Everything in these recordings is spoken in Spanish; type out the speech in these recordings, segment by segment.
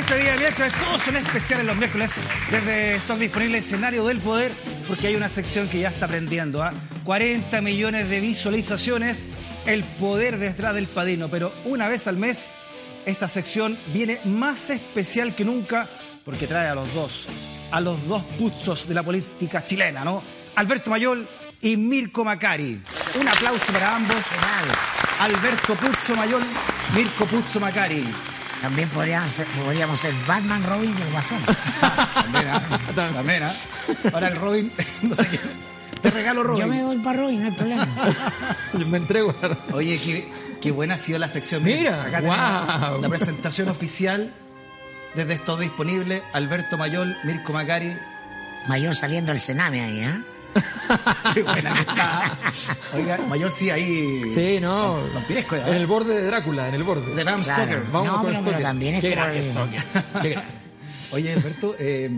Este día de miércoles, todos son especiales los miércoles. Desde Stock disponible escenario del poder, porque hay una sección que ya está prendiendo. ¿ah? 40 millones de visualizaciones, el poder detrás del padrino. Pero una vez al mes, esta sección viene más especial que nunca, porque trae a los dos, a los dos puzos de la política chilena, ¿no? Alberto Mayol y Mirko Macari. Un aplauso para ambos. Alberto Puzzo Mayol, Mirko Puzzo Macari. También podríamos ser, podríamos ser Batman, Robin y el Guasón. También, ¿ah? También, ¿ah? Ahora el Robin, no sé qué. Te regalo Robin. Yo me voy para Robin, no hay problema. Yo me entrego. Oye, qué, qué buena ha sido la sección. Mira, acá tenemos la presentación oficial desde esto disponible. Alberto Mayol, Mirko Macari. Mayor saliendo del Sename ahí, ¿eh? Qué buena que está. Oiga, Mayor sí ahí. Sí, no. Vampiresco ya. En el borde de Drácula, en el borde. De Bram Claro. Stoker. Vamos no, con pero, pero también es Qué grande Stoker. Qué grande. Oye, Alberto, eh,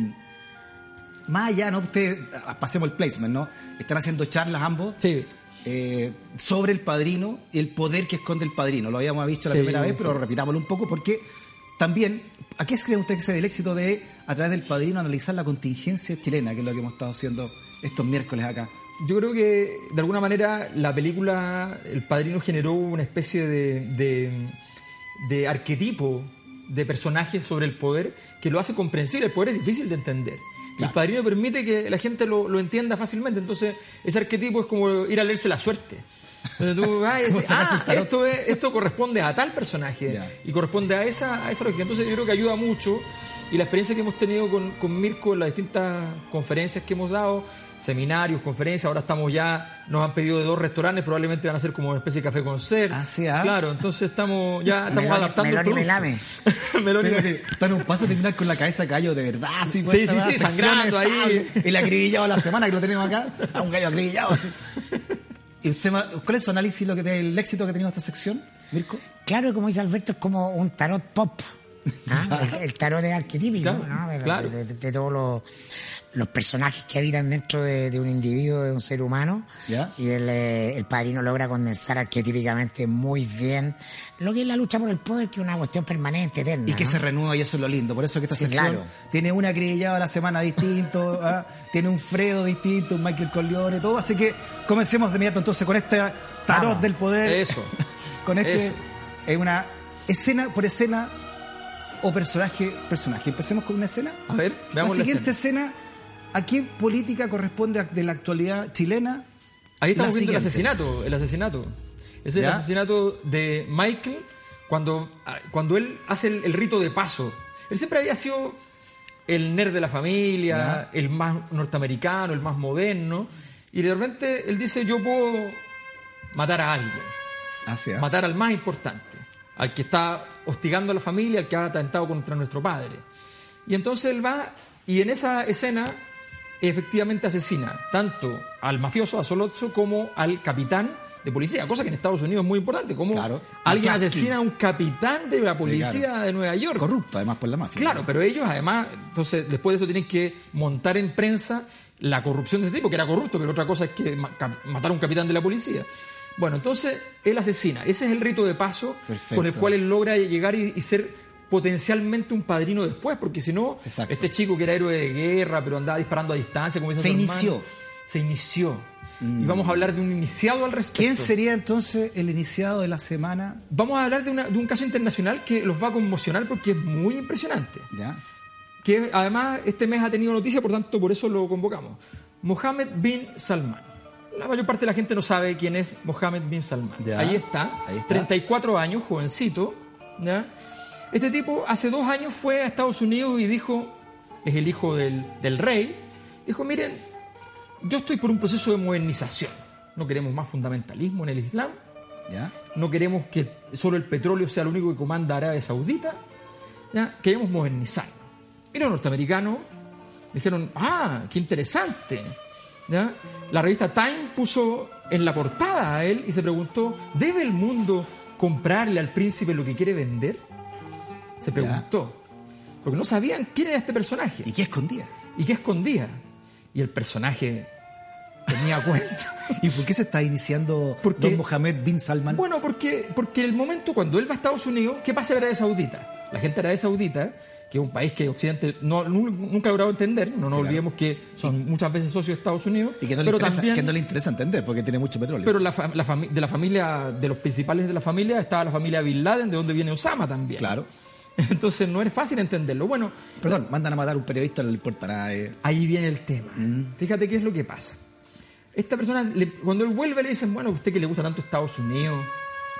más allá, ¿no? Usted, ah, pasemos el placement, ¿no? Están haciendo charlas ambos Sí. eh, sobre el padrino y el poder que esconde el padrino. Lo habíamos visto la Sí, primera vez, pero repitámoslo un poco porque también, ¿a qué cree usted que sea el éxito de, a través del padrino, analizar la contingencia chilena, que es lo que hemos estado haciendo estos miércoles acá? Yo creo que de alguna manera la película El Padrino generó una especie de, de, de arquetipo de personaje sobre el poder que lo hace comprensible. El poder es difícil de entender. Claro. El Padrino permite que la gente lo, lo entienda fácilmente. Entonces, ese arquetipo es como ir a leerse la suerte. Entonces tú vas y el ah, tarot". esto, es- esto corresponde a tal personaje Ya. y corresponde a esa, a esa lógica. Entonces yo creo que ayuda mucho y la experiencia que hemos tenido con, con Mirko en las distintas conferencias que hemos dado, seminarios, conferencias, ahora estamos ya, nos han pedido de dos restaurantes, probablemente van a ser como una especie de café con ser. Ah, sí, ah. Claro, entonces estamos ya estamos Melón- adaptando melón y el melame. que está en un paso de terminar con la cabeza de gallo de verdad, así, Sí, sí, sí, sangrando ahí. Y le acribillado la semana que lo tenemos acá, a un gallo acribillado así. ¿Y usted, ma- cuál es su análisis lo que del éxito que ha tenido esta sección, Mirko? Claro, como dice Alberto, es como un tarot pop. ¿Ah? El, el tarot es arquetípico, Claro, ¿no? De, claro. de- de- de todos los, los personajes que habitan dentro de, de un individuo, de un ser humano. Ya. Y el, eh, el padrino logra condensar arquetípicamente muy bien lo que es la lucha por el poder, que es una cuestión permanente, eterna. Y que ¿no? se renueva y eso es lo lindo. Por eso que esta Sí, sección claro. tiene una acribillado a la semana distinto, ¿ah? tiene un Fredo distinto, un Michael Corleone, todo. Así que comencemos de inmediato entonces con este tarot Vamos. del poder. Eso. con este Eso. es una escena por escena o personaje personaje. Empecemos con una escena. A ver, La veamos la siguiente escena. escena. ¿a qué política corresponde de la actualidad chilena? Ahí estamos La viendo el siguiente. asesinato, el asesinato. Es el ¿Ya? asesinato de Michael cuando, ah, cuando él hace el, el rito de paso. Él siempre había sido el nerd de la familia, el más norteamericano, el más moderno. Y de repente él dice, yo puedo matar a alguien, Hacia. matar al más importante, al que está hostigando a la familia, al que ha atentado contra nuestro padre. Y entonces él va y en esa escena efectivamente asesina tanto al mafioso, a Solozzo, como al capitán de policía, cosa que en Estados Unidos es muy importante, como Claro. alguien asesina a un capitán de la policía claro. de Nueva York. Corrupto, además, por la mafia. Claro, pero ellos además, entonces después de eso tienen que montar en prensa la corrupción de este tipo, que era corrupto, pero otra cosa es que matar a un capitán de la policía. Bueno, entonces él asesina. Ese es el rito de paso Perfecto. con el cual él logra llegar y, y ser potencialmente un padrino después, porque si no, Exacto. este chico que era héroe de guerra, pero andaba disparando a distancia, como dicen Se inició. Se inició. Y vamos a hablar de un iniciado al respecto. ¿Quién sería entonces el iniciado de la semana? Vamos a hablar de, una- de un caso internacional que los va a conmocionar porque es muy impresionante. ¿Ya? que además este mes ha tenido noticia, por tanto por eso lo convocamos. Mohammed bin Salman. La mayor parte de la gente no sabe quién es Mohammed bin Salman. Ya. Ahí, está, Ahí está. 34 años, jovencito. ¿ya? Este tipo hace dos años fue a Estados Unidos y dijo, es el hijo del, del rey, dijo, miren, yo estoy por un proceso de modernización. No queremos más fundamentalismo en el Islam, ¿Ya? no queremos que solo el petróleo sea lo único que comanda Arabia Saudita, ¿ya? queremos modernizarnos. Y los norteamericanos dijeron, ah, qué interesante. ¿Ya? La revista Time puso en la portada a él y se preguntó, ¿debe el mundo comprarle al príncipe lo que quiere vender? Se preguntó. Porque no sabían quién era este personaje ¿Y qué escondía? y qué escondía. Y el personaje tenía cuenta. ¿Y por qué se está iniciando Porque- Don Mohamed bin Salman? Bueno, porque, porque el momento cuando él va a Estados Unidos, ¿qué pasa en Arabia Saudita? La gente de Arabia Saudita, que es un país que Occidente no, nunca ha logrado entender, no nos olvidemos que son muchas veces socios de Estados Unidos, Y que no, le pero interesa, también... que no le interesa entender porque tiene mucho petróleo. Pero la, de la familia, de los principales de la familia, estaba la familia Bin Laden, de donde viene Osama también. claro. Entonces no es fácil entenderlo. Bueno, Perdón, mandan a matar a un periodista, no le importará. eh. ahí viene el tema. Fíjate qué es lo que pasa. Esta persona, le- cuando él vuelve, le dicen, bueno, a usted que le gusta tanto Estados Unidos,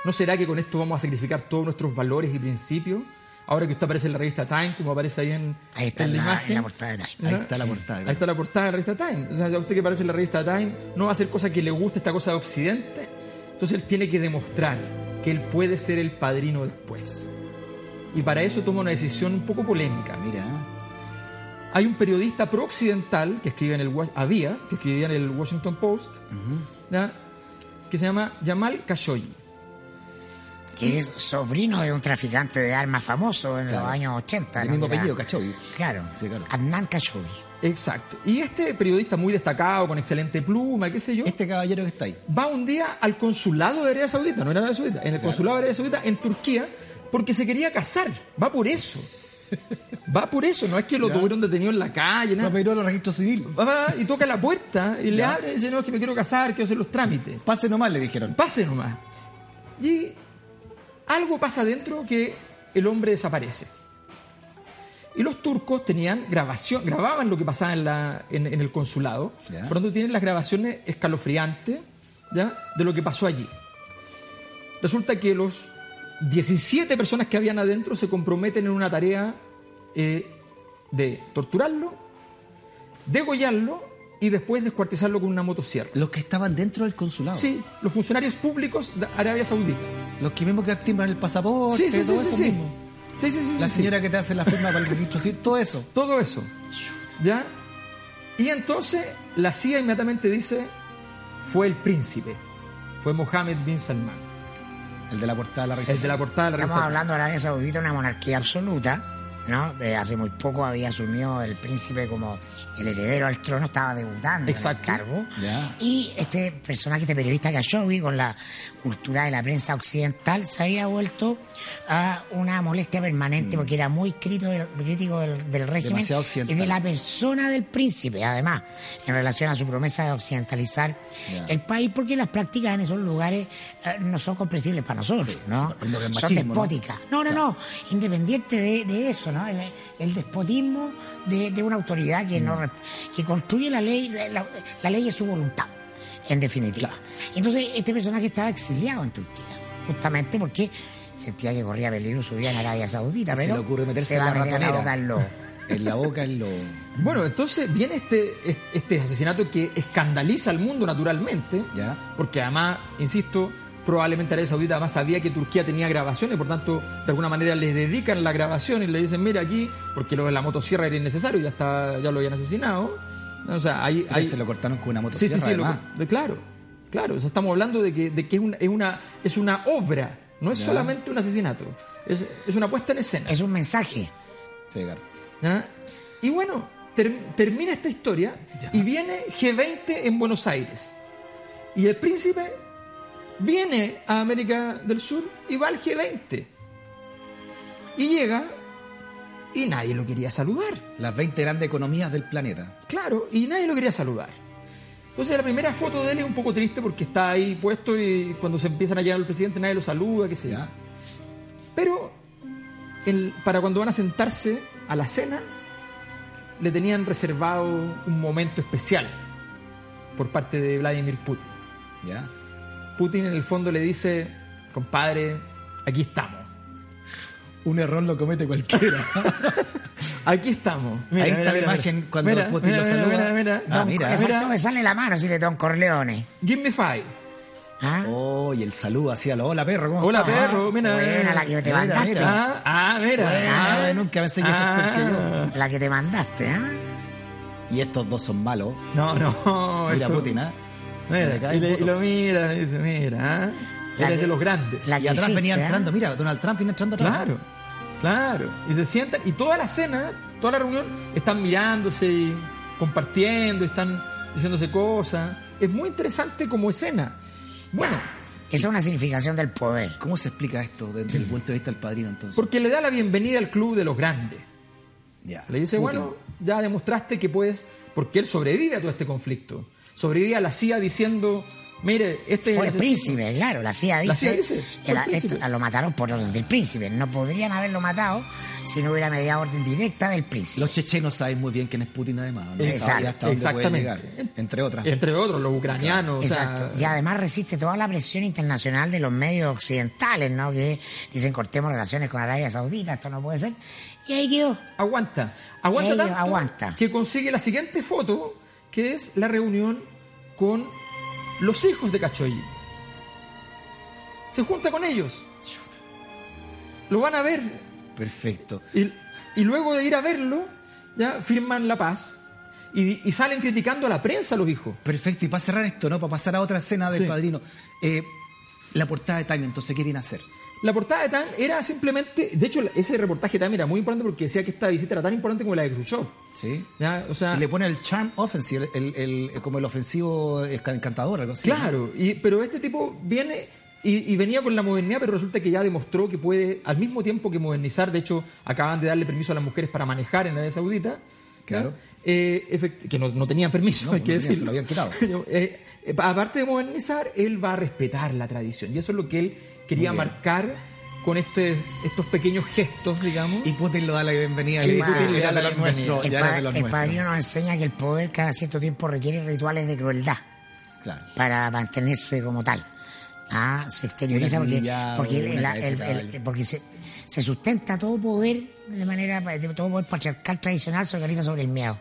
¿no será que con esto vamos a sacrificar todos nuestros valores y principios? Ahora que usted aparece en la revista Time, como aparece ahí en, Ahí está en la, la, imagen. en la portada de Time. Ahí ¿no? está la portada. Ahí está la portada de la revista Time. O sea, a usted que aparece en la revista Time no va a hacer cosa que le guste esta cosa de Occidente. Entonces él tiene que demostrar que él puede ser el padrino después. Y para eso toma una decisión un poco polémica. Mira, Hay un periodista pro-occidental que escribe en el había, que escribía en el Washington Post, que se llama Jamal Khashoggi. Que es sobrino de un traficante de armas famoso en Claro. los años 80. el ¿no? mismo era- apellido, Khashoggi. Claro. Sí, claro. Adnan Khashoggi. Exacto. Y este periodista muy destacado, con excelente pluma, qué sé yo, Este caballero que está ahí. va un día al consulado de Arabia Saudita, no era Arabia Saudita, en el consulado de Arabia Saudita en Turquía, porque se quería casar. Va por eso. Va por eso, no es que lo Ya. tuvieron detenido en la calle, No nada. pedirá los registros civiles. Va, va y toca la puerta y le abre y dice, no, es que me quiero casar, quiero hacer los trámites. Pase nomás, le dijeron. Pase nomás. Y algo pasa adentro que el hombre desaparece. Y los turcos tenían grabación, grababan lo que pasaba en, la, en, en el consulado. Ya. Por lo tanto, tienen las grabaciones escalofriantes ¿ya? de lo que pasó allí. Resulta que los 17 personas que habían adentro se comprometen en una tarea eh, de torturarlo, degollarlo y después descuartizarlo con una motosierra. Los que estaban dentro del consulado. Sí, los funcionarios públicos de Arabia Saudita. Los que mismos que timbran el pasaporte. Sí, sí, sí, todo sí, eso sí. mismo. Sí, sí, sí, La sí, señora que te hace la firma para el registro civil, todo eso. sí. Todo eso. ¿Ya? Y entonces la CIA inmediatamente dice, fue el príncipe. Fue Mohammed bin Salman. El de la portada de la región. El de la portada de la Estamos revista. hablando de Arabia Saudita, una monarquía absoluta, ¿no? De hace muy poco había asumido el príncipe como el heredero al trono, estaba debutando Exacto. en el cargo. Y este personaje, este periodista Khashoggi, con la cultura de la prensa occidental, se había vuelto a una molestia permanente porque era muy crítico del, crítico del, del régimen y de la persona del príncipe, además, en relación a su promesa de occidentalizar el país, porque las prácticas en esos lugares eh, no son comprensibles para nosotros, ¿no? Son despóticas. No, no, no, independiente de, de eso, ¿no? El, el despotismo de, de una autoridad que, Mm. no, rep- que construye la ley, la, la ley es su voluntad, en definitiva. Entonces, este personaje estaba exiliado en Turquía, justamente porque sentía que corría peligro su vida en Arabia Saudita, Se pero le ocurre meterse se en va a la meter la boca lobo. En la boca, en lo. Bueno, entonces viene este, este asesinato que escandaliza al mundo naturalmente, Ya. porque además, insisto, probablemente Arabia Saudita además sabía que Turquía tenía grabaciones, por tanto, de alguna manera les dedican la grabación y le dicen, mira aquí, porque lo de la motosierra era innecesario, ya está, ya lo habían asesinado. O sea, ahí, Ahí se lo cortaron con una Sí, motosierra. sí, sí, además. de- claro, claro. O sea, estamos hablando de que, de que es, una, es, una, es una obra, no es Ya. solamente un asesinato, es, es una puesta en escena. Es un mensaje. Sí, claro. ¿ya? Y bueno, ter- termina esta historia Ya. y viene G20 en Buenos Aires. Y el príncipe viene a América del Sur y va al G20. Y llega y nadie lo quería saludar. Las 20 grandes economías del planeta. Claro, y nadie lo quería saludar. Entonces la primera foto de él es un poco triste porque está ahí puesto y cuando se empiezan a llegar al presidente nadie lo saluda, qué sé yo. Pero el- para cuando van a sentarse a la cena, le tenían reservado un momento especial por parte de Vladimir Putin. Ya. Putin en el fondo le dice, compadre, aquí estamos. Un error lo comete cualquiera. Aquí estamos. Ahí está la imagen cuando Putin lo saluda. Mira, mira, Ah, Don- mira. le mira. faltó besarle la mano, si le Don Corleone. Give me five. ¿Ah? Oh, y el saludo hacía lo hola perro. ¿cómo Hola, estás? perro, mira. Buena la que te Mira, mandaste. mira. Ah, ah, mira. Buena, ah, nunca pensé que ese es peor que yo. La que te mandaste, ¿ah? Y estos dos son malos. No, no. Mira esto- Putin, ¿ah? Mira, y, le- y lo mira, y dice, mira, ¿ah? Eres de los grandes. La Y atrás venía ¿ah? entrando, mira, Donald Trump viene entrando atrás. Claro, claro. Y se sientan, y toda la cena, toda la reunión, están mirándose y compartiendo, están diciéndose cosas. Es muy interesante como escena. Bueno, Esa es una significación del poder. ¿Cómo se explica esto desde el punto de vista del padrino entonces? Porque le da la bienvenida al club de los grandes. Ya. Le dice, Putin. bueno, ya demostraste que puedes, porque él sobrevive a todo este conflicto. Sobrevive a la CIA diciendo, mire, este Fue es el príncipe, claro, la CIA dice. La CIA dice, esto- lo mataron por orden del príncipe. No podrían haberlo matado si no hubiera mediado orden directa del príncipe. Los chechenos saben muy bien quién es Putin además. ¿no? Exacto. Dónde puede Exactamente. llegar, entre otras. Entre otros, los ucranianos. o sea, Exacto. y además resiste toda la presión internacional de los medios occidentales, ¿no? Que dicen cortemos relaciones con Arabia Saudita, esto no puede ser. Y ahí quedó. aguanta. Aguanta tanto aguanta. que consigue la siguiente foto, que es la reunión con los hijos de Cachoyi. Se junta con ellos. Lo van a ver. Perfecto. Y, y luego de ir a verlo, ya firman la paz. Y, y salen criticando a la prensa los hijos. Perfecto. Y para cerrar esto, ¿no? Para pasar a otra escena del Sí. padrino. eh, la portada de Time, entonces, ¿qué viene a hacer? La portada de Tan era simplemente. De hecho, ese reportaje también era muy importante porque decía que esta visita era tan importante como la de Khrushchev. Sí. ¿ya? O sea, Y le pone el charm offensive, el, el- el- como el ofensivo encantador, algo así. Claro, y, pero este tipo viene y, y venía con la modernidad, pero resulta que ya demostró que puede, al mismo tiempo que modernizar, de hecho, acaban de darle permiso a las mujeres para manejar en Arabia Saudita. Claro. Eh, que no, no tenían permiso, No, hay que se lo habían quitado. Eh, eh, aparte de modernizar, él va a respetar la tradición. Y eso es lo que él quería marcar con este, estos pequeños gestos, digamos. Y Putin lo da la bienvenida. Y Putin le "Ya da la bienvenida". nuestros, El, pa- el nuestros". padrino nos enseña que el poder cada cierto tiempo requiere rituales de crueldad Claro. para mantenerse como tal. Ah, se exterioriza porque, porque, el- el- se, se sustenta todo poder de manera, de todo poder patriarcal tradicional se organiza sobre el miedo.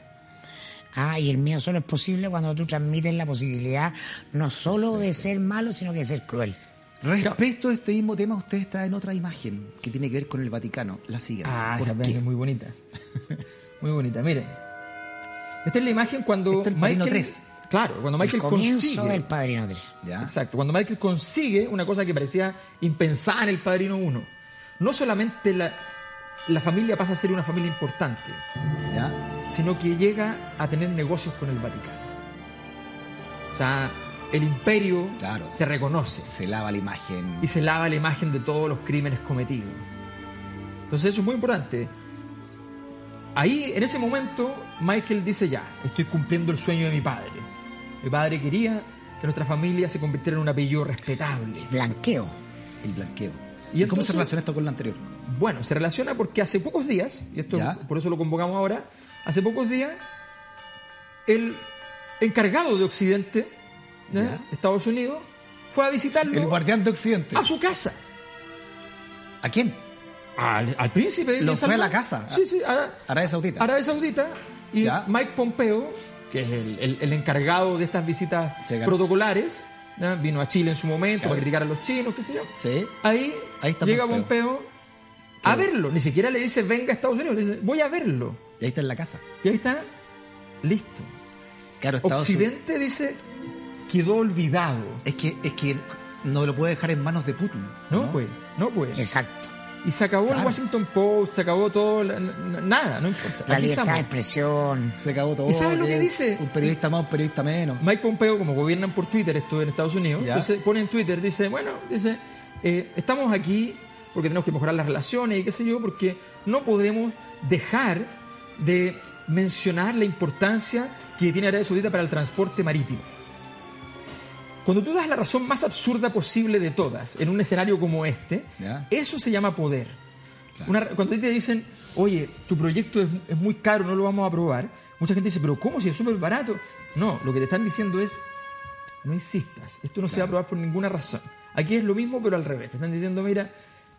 Ah, y el miedo solo es posible cuando tú transmites la posibilidad no solo de ser malo, sino que de ser cruel. Respecto a este mismo tema, usted está en otra imagen que tiene que ver con el Vaticano. La sigan. Ah, ¿Por esa qué? es muy bonita. muy bonita. Miren. Esta es la imagen cuando Esto es el Padrino Michael. 3. Claro, cuando El Michael comienzo consigue. del Padrino 3. ¿Ya? Exacto, cuando Michael consigue una cosa que parecía impensada en el Padrino 1. No solamente la, la familia pasa a ser una familia importante, ¿Ya? sino que llega a tener negocios con el Vaticano. O sea, el imperio Claro. se reconoce Se lava la imagen. y se lava la imagen de todos los crímenes cometidos. Entonces eso es muy importante. Ahí, en ese momento, Michael dice ya, estoy cumpliendo el sueño de mi padre. Mi padre quería que nuestra familia se convirtiera en un apellido respetable. Blanqueo. El blanqueo. ¿Y ¿Y, cómo se relaciona esto con lo anterior? Bueno, se relaciona porque hace pocos días, y esto Ya. por eso lo convocamos ahora, hace pocos días, el encargado de Occidente, Estados Unidos, fue a visitarlo El guardián de Occidente. a su casa. ¿A quién? Al, al príncipe. Lo fue a la casa. Sí, sí, a Arabia Saudita. Arabia Saudita. Y Ya. Mike Pompeo, que es el, el- el encargado de estas visitas protocolares, vino a Chile en su momento para criticar a los chinos, qué sé yo. Sí. Ahí, Ahí está llega Pompeo. Pompeo, a verlo. Ni siquiera le dice venga a Estados Unidos, le dice voy a verlo. Y ahí está en la casa. Y ahí está, listo. Claro, Estados Unidos. Occidente dice quedó olvidado. Es que, es que no lo puede dejar en manos de Putin. No, pues, no pues. Exacto. Y se acabó el Claro. Washington Post, se acabó todo, la- nada, no importa. La Aquí libertad de expresión. Se acabó todo. ¿Y sabes lo que dice? Un periodista más, un periodista menos. Mike Pompeo, como gobiernan por Twitter esto en Estados Unidos, Ya. entonces pone en Twitter, dice, bueno, dice, eh, estamos aquí porque tenemos que mejorar las relaciones y qué sé yo, porque no podemos dejar de mencionar la importancia que tiene Arabia Saudita para el transporte marítimo. Cuando tú das la razón más absurda posible de todas en un escenario como este, Ya. eso se llama poder. Claro. Una- cuando a ti te dicen, oye, tu proyecto es, es muy caro, no lo vamos a aprobar, mucha gente dice, pero ¿cómo si es súper barato? No, lo que te están diciendo es, no insistas, esto no se va a aprobar por ninguna razón. Aquí es lo mismo, pero al revés. Te están diciendo, mira,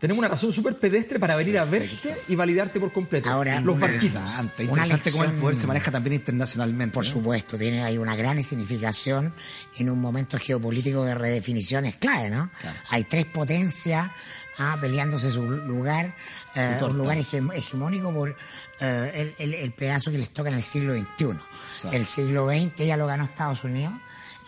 tenemos una razón súper pedestre para venir a verte y validarte por completo. Ahora, los barquitos. Interesante, cómo el poder se maneja también internacionalmente. Por ¿no? supuesto, tiene hay una gran significación en un momento geopolítico de redefiniciones clave, ¿no? Claro. Hay tres potencias ah, peleándose su lugar, eh, torta. un lugar hege- hegemónico por eh, el, el- el pedazo que les toca en el siglo XXI. Exacto. El siglo XX ya lo ganó Estados Unidos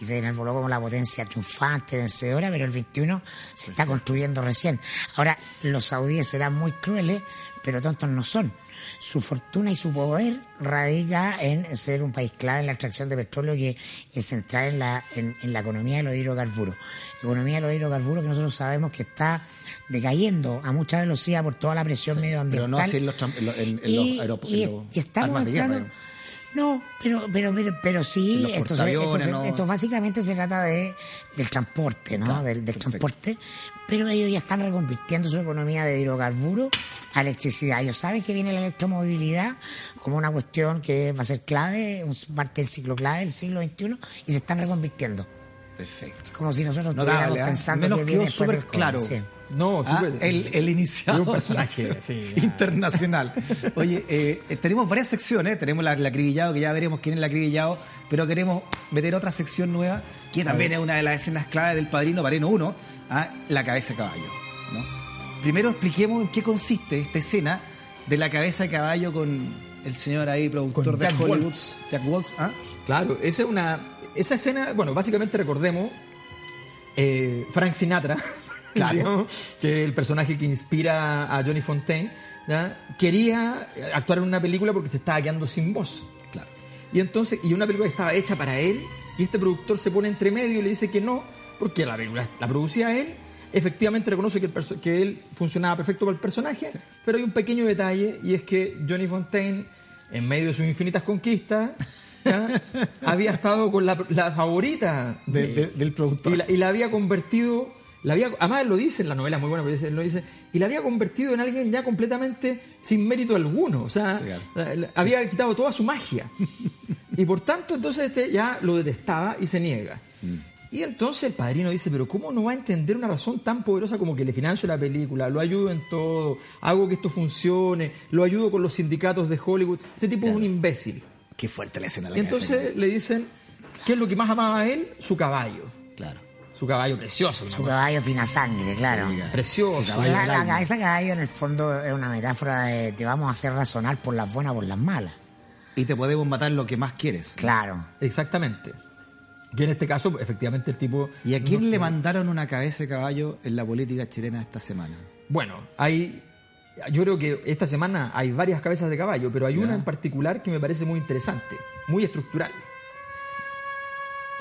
y se enarboló como la potencia triunfante, vencedora, pero el 21 se está construyendo recién. Ahora, los saudíes serán muy crueles, pero tontos no son. Su fortuna y su poder radica en ser un país clave en la extracción de petróleo y en centrar en la, en, en la economía de los hidrocarburos. Economía de los hidrocarburos que nosotros sabemos que está decayendo a mucha velocidad por toda la presión medioambiental. Pero no así en los, en en- Y- los y- y armas de guerra. No, pero, pero, pero, pero sí, esto, se- esto, portaaviones, se- ¿no? esto básicamente se trata de del transporte, ¿no? Claro, del transporte, pero ellos ya están reconvirtiendo su economía de hidrocarburos a electricidad. Ellos saben que viene la electromovilidad como una cuestión que va a ser clave, un- parte del ciclo clave del siglo XXI, y se están reconvirtiendo. Perfecto. Es como si nosotros No, estuviéramos dale, ¿ah? pensando Nos que quedó después súper claro. sí. No, Ah, súper- el, el iniciado. Un personaje, sí, internacional. Oye, eh, eh, tenemos varias secciones. Tenemos la, la acribillado, que ya veremos quién es el acribillado, pero queremos meter otra sección nueva, que también es una de las escenas clave del Padrino, Padrino 1, ah, la cabeza de caballo. ¿no? Primero expliquemos en qué consiste esta escena de la cabeza de caballo con el señor ahí, productor Con de Jack Hollywood. Jack Woltz. ¿ah? Claro, esa es una. Esa escena, bueno, básicamente recordemos eh, Frank Sinatra, Claro. digamos, que el personaje que inspira a Johnny Fontaine, ¿ya? quería actuar en una película porque se estaba quedando sin voz. Claro. Y entonces, y una película que estaba hecha para él, y este productor se pone entre medio y le dice que no, porque la película la producía él. Efectivamente reconoce que, el que él funcionaba perfecto para el personaje, pero hay un pequeño detalle y es que Johnny Fontaine, en medio de sus infinitas conquistas, había estado con la, la favorita De- de- del productor. y la, y la había convertido, la había, además él lo dice en la novela, muy buena, él lo dice, y la había convertido en alguien ya completamente sin mérito alguno, o sea, Sí, claro. la- la- había quitado toda su magia. Y por tanto, entonces este ya lo detestaba y se niega. Y entonces el padrino dice, pero ¿cómo no va a entender una razón tan poderosa como que le financio la película, lo ayudo en todo, hago que esto funcione, lo ayudo con los sindicatos de Hollywood? Este tipo es un imbécil. Qué fuerte la escena. de Y la de entonces le dicen, ¿qué es lo que más amaba a él? Su caballo. Claro. Su caballo precioso. Su cosa caballo fina sangre, claro. Precioso. Sí, caballo La, cabeza de caballo en el fondo es una metáfora de te vamos a hacer razonar por las buenas por las malas. Y te podemos matar lo que más quieres. Claro. Exactamente. Y en este caso, efectivamente, el tipo... ¿Y a quién no- le mandaron una cabeza de caballo en la política chilena esta semana? Bueno, hay... Yo creo que esta semana hay varias cabezas de caballo, pero hay una en particular que me parece muy interesante, muy estructural.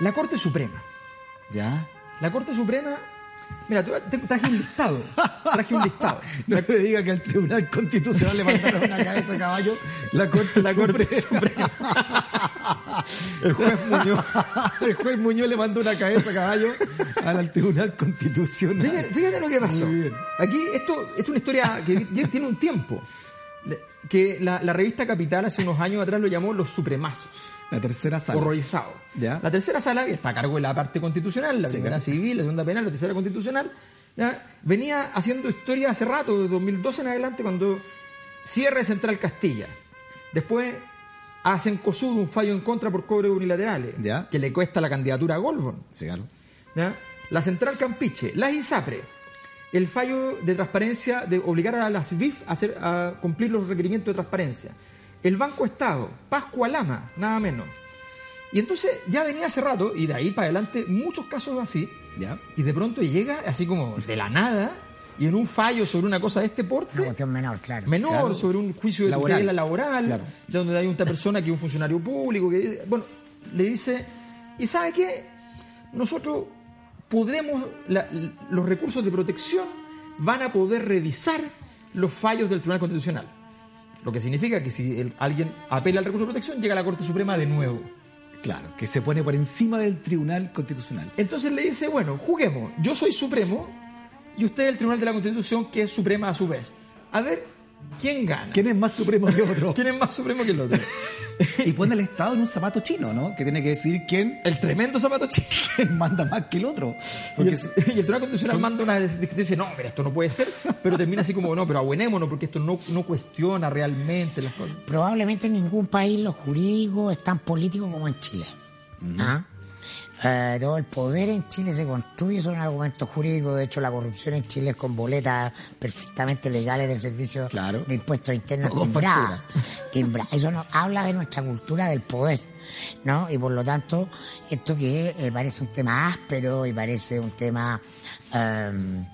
La Corte Suprema. ¿Ya? La Corte Suprema... Mira, tú- te- traje un listado. Traje un listado. No me diga que al Tribunal Constitucional le mandaron una cabeza de caballo la Corte, La Corte Suprema. El juez Muñoz. El juez Muñoz le mandó una cabeza de caballo al Tribunal Constitucional. Fíjate, fíjate lo que pasó. Aquí esto, esto es una historia que ya tiene un tiempo. Que la, la revista Capital hace unos años atrás lo llamó Los Supremazos. La tercera sala. Horrorizado. Ya. La tercera sala, que está a cargo de la parte constitucional, la primera civil, la segunda penal, la tercera constitucional, ya, venía haciendo historia hace rato, de 2012 en adelante, cuando cierre Central Castilla. Después hacen COSUD un fallo en contra por cobres unilaterales, Ya. que le cuesta la candidatura a Goldborn. Sí, claro. ¿ya? La Central Campiche, las ISAPRE, el fallo de transparencia de obligar a las BIF a, hacer, a cumplir los requerimientos de transparencia. El Banco Estado, Pascua Lama, nada menos. Y entonces ya venía hace rato, y de ahí para adelante, muchos casos así, ¿Ya? y de pronto llega así como de la nada, y en un fallo sobre una cosa de este porte, Una cuestión menor, claro. menor, Claro. sobre un juicio de Laboral. tutela laboral, Claro. donde hay una persona que es un funcionario público, que bueno, le dice, ¿y sabe qué? Nosotros podremos, la- los recursos de protección van a poder revisar los fallos del Tribunal Constitucional. Lo que significa que si el- alguien apela al recurso de protección, llega a la Corte Suprema de nuevo. Claro, que se pone por encima del Tribunal Constitucional. Entonces le dice, bueno, juguemos, yo soy Supremo y usted es el Tribunal de la Constitución, que es Suprema a su vez. A ver, ¿quién gana? ¿Quién es más supremo que otro? ¿Quién es más Supremo que el otro? y pone el Estado en un zapato chino, ¿no? Que tiene que decir quién, El tremendo zapato chico. quién manda más que el otro. Y el, si- y el Tribunal Constitucional manda una que dice, no, mira, esto no puede ser, pero termina así como, no, pero abuenémonos porque esto no, no cuestiona realmente las cosas. Probablemente en ningún país los jurídicos es tan político como en Chile. ¿Ah? Eh, todo el poder en Chile se construye sobre un argumento jurídico. De hecho, la corrupción en Chile es con boletas perfectamente legales del servicio Claro. de impuestos internos Con timbradas. Timbradas. Eso nos habla de nuestra cultura del poder, ¿no? Y por lo tanto, esto que eh, parece un tema áspero y parece un tema em,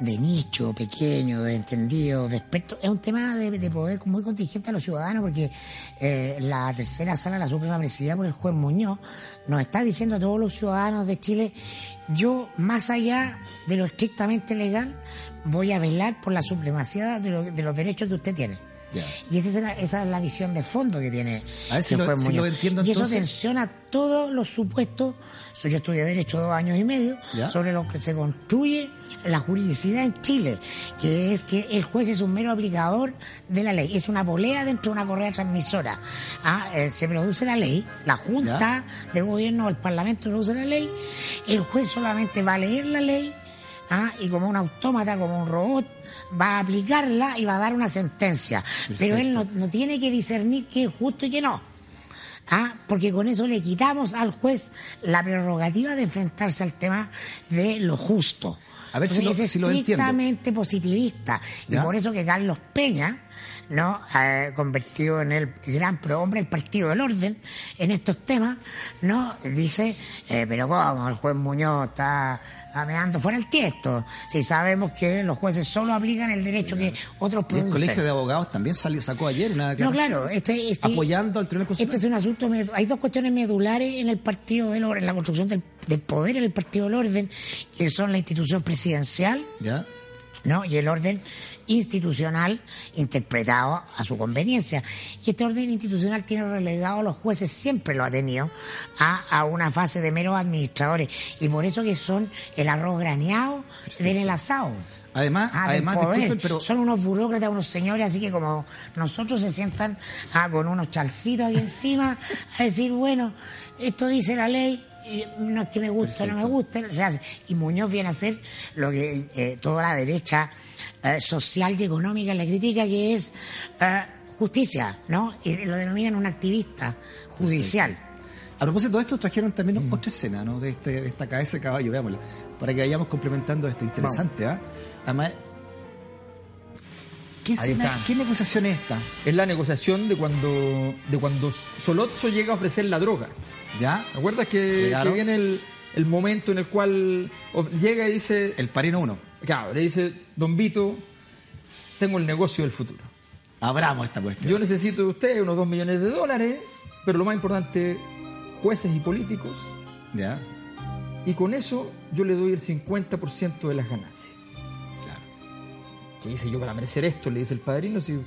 de nicho, pequeño, de entendido, de experto, es un tema de, de poder muy contingente a los ciudadanos porque eh, la tercera sala, la Suprema presidida por el juez Muñoz, nos está diciendo a todos los ciudadanos de Chile, yo más allá de lo estrictamente legal, voy a velar por la supremacía de, lo- de los derechos que usted tiene. Y esa es, la, esa es la visión de fondo que tiene A ver si el lo- si Muñoz. lo entiendo y eso entonces. tensiona todos los supuestos. Yo estudié Derecho dos años y medio sobre lo que se construye la juridicidad en Chile, que es que el juez es un mero aplicador de la ley, es una polea dentro de una correa transmisora. Ah, eh, se produce la ley, la Junta de Gobierno, el Parlamento produce la ley, el juez solamente va a leer la ley Ah, y como un autómata, como un robot, va a aplicarla y va a dar una sentencia. Pero él no, no tiene que discernir qué es justo y qué no. Ah, porque con eso le quitamos al juez la prerrogativa de enfrentarse al tema de lo justo. A ver si lo- es si lo entiendo. estrictamente positivista. Y por eso que Carlos Peña, ¿no? Eh, convertido en el gran prohombre del Partido del Orden en estos temas, ¿no? Dice, eh, pero ¿cómo? El juez Muñoz está ameando fuera el tiesto. Si sabemos que los jueces solo aplican el derecho que otros Y el producen. Colegio de Abogados también salió, sacó ayer una No, claro, este, este- apoyando al Tribunal este Constitucional. es un asunto, med- hay dos cuestiones medulares en el Partido del Orden, en la construcción del, del poder en el Partido del Orden, que son la institución presidencial, ¿Ya? ¿no? Y el orden institucional interpretado a su conveniencia. Y este orden institucional tiene relegado a los jueces, siempre lo ha tenido, a, a una fase de meros administradores. Y por eso que son el arroz graneado del el asado. Además, Ah, del además poder. disculpen, pero Son unos burócratas, unos señores, así que como nosotros se sientan ah, con unos chalcitos ahí encima a decir, bueno, esto dice la ley, y no es que me guste, no me guste, se hace. Y Muñoz viene a hacer lo que eh, toda la derecha eh, social y económica le critica, que es eh, justicia, ¿no? Y lo denominan un activista judicial. a propósito de esto trajeron también Mm. otra escena, ¿no? De, este, de esta cabeza de caballo, veámosla, para que vayamos complementando esto. Interesante, ¿ah? Además, ¿qué, escena- está. ¿qué negociación es esta? Es la negociación de cuando, de cuando Solozzo llega a ofrecer la droga. ¿Ya? ¿Te acuerdas que, viene el, el momento en el cual llega y dice, El parino uno. claro, le dice, Don Vito, tengo el negocio del futuro. Abramos esta cuestión. Yo necesito de usted unos dos millones de dólares, pero lo más importante, jueces y políticos, ¿Ya? y con eso yo le doy el 50% de las ganancias. Claro. ¿Qué hice yo para merecer esto? Le dice el padrino, si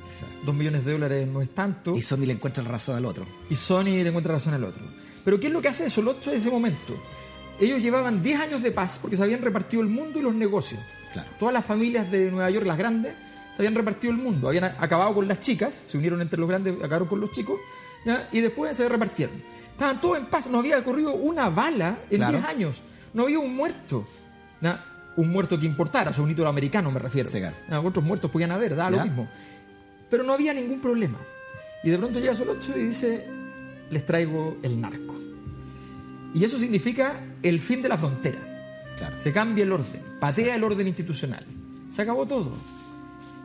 dos millones de dólares no es tanto. Y Sony le encuentra la razón al otro. y Sony le encuentra razón al otro. Pero ¿qué es lo que hace Solozzo en ese momento? Ellos llevaban 10 años de paz porque se habían repartido el mundo y los negocios. Claro. Todas las familias de Nueva York, las grandes, se habían repartido el mundo. Habían acabado con las chicas, se unieron entre los grandes, acabaron con los chicos, ¿ya? y después se repartieron. Estaban todos en paz, no había corrido una bala en Claro. 10 años. No había un muerto. ¿ya? Un muerto que importara, o sea, un hito americano me refiero. Sí, claro. ¿ya? Otros muertos podían haber, da lo ¿Ya? mismo. Pero no había ningún problema. Y de pronto llega Solozzo y dice, les traigo el narco. Y eso significa el fin de la frontera. Claro. Se cambia el orden, patea el orden institucional. Se acabó todo.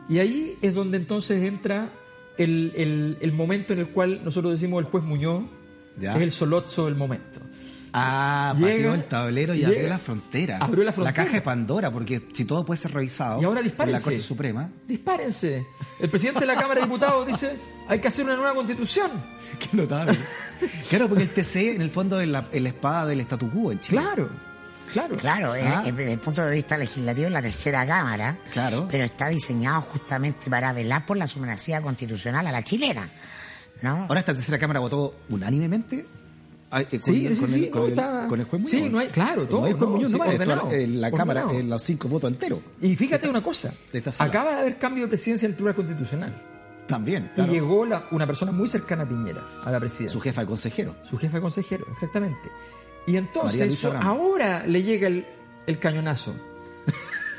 Y ahí es donde entonces entra el, el- el momento en el cual nosotros decimos el juez Muñoz Ya. es el Solozzo del momento. Ah, Llega- pateó el tablero y llega- abrió la frontera. abrió la frontera. caja de Pandora, porque si todo puede ser revisado Y ahora por la. Corte Suprema. Dispárense. El presidente de la Cámara de Diputados dice, hay que hacer una nueva constitución. Qué notable. claro, porque el TC en el fondo es la, es la espada del statu quo en Chile. Claro, claro. Claro, eh, Ah. eh, desde el punto de vista legislativo es la tercera cámara, Claro. pero está diseñado justamente para velar por la supremacía constitucional a la chilena, ¿no? Ahora esta tercera cámara votó unánimemente Sí, sí, con sí, el, con, juez Muñoz. Sí, no hay- claro, todo, No hay juez Muñoz, sí, no vale, en la cámara, en los cinco votos enteros. Y fíjate una cosa, acaba de haber cambio de presidencia del Tribunal Constitucional. También, Y llegó la- una persona muy cercana a Piñera, a la presidencia. su jefa de consejero. Su jefe de consejero, exactamente. Y entonces ahora le llega el, el cañonazo.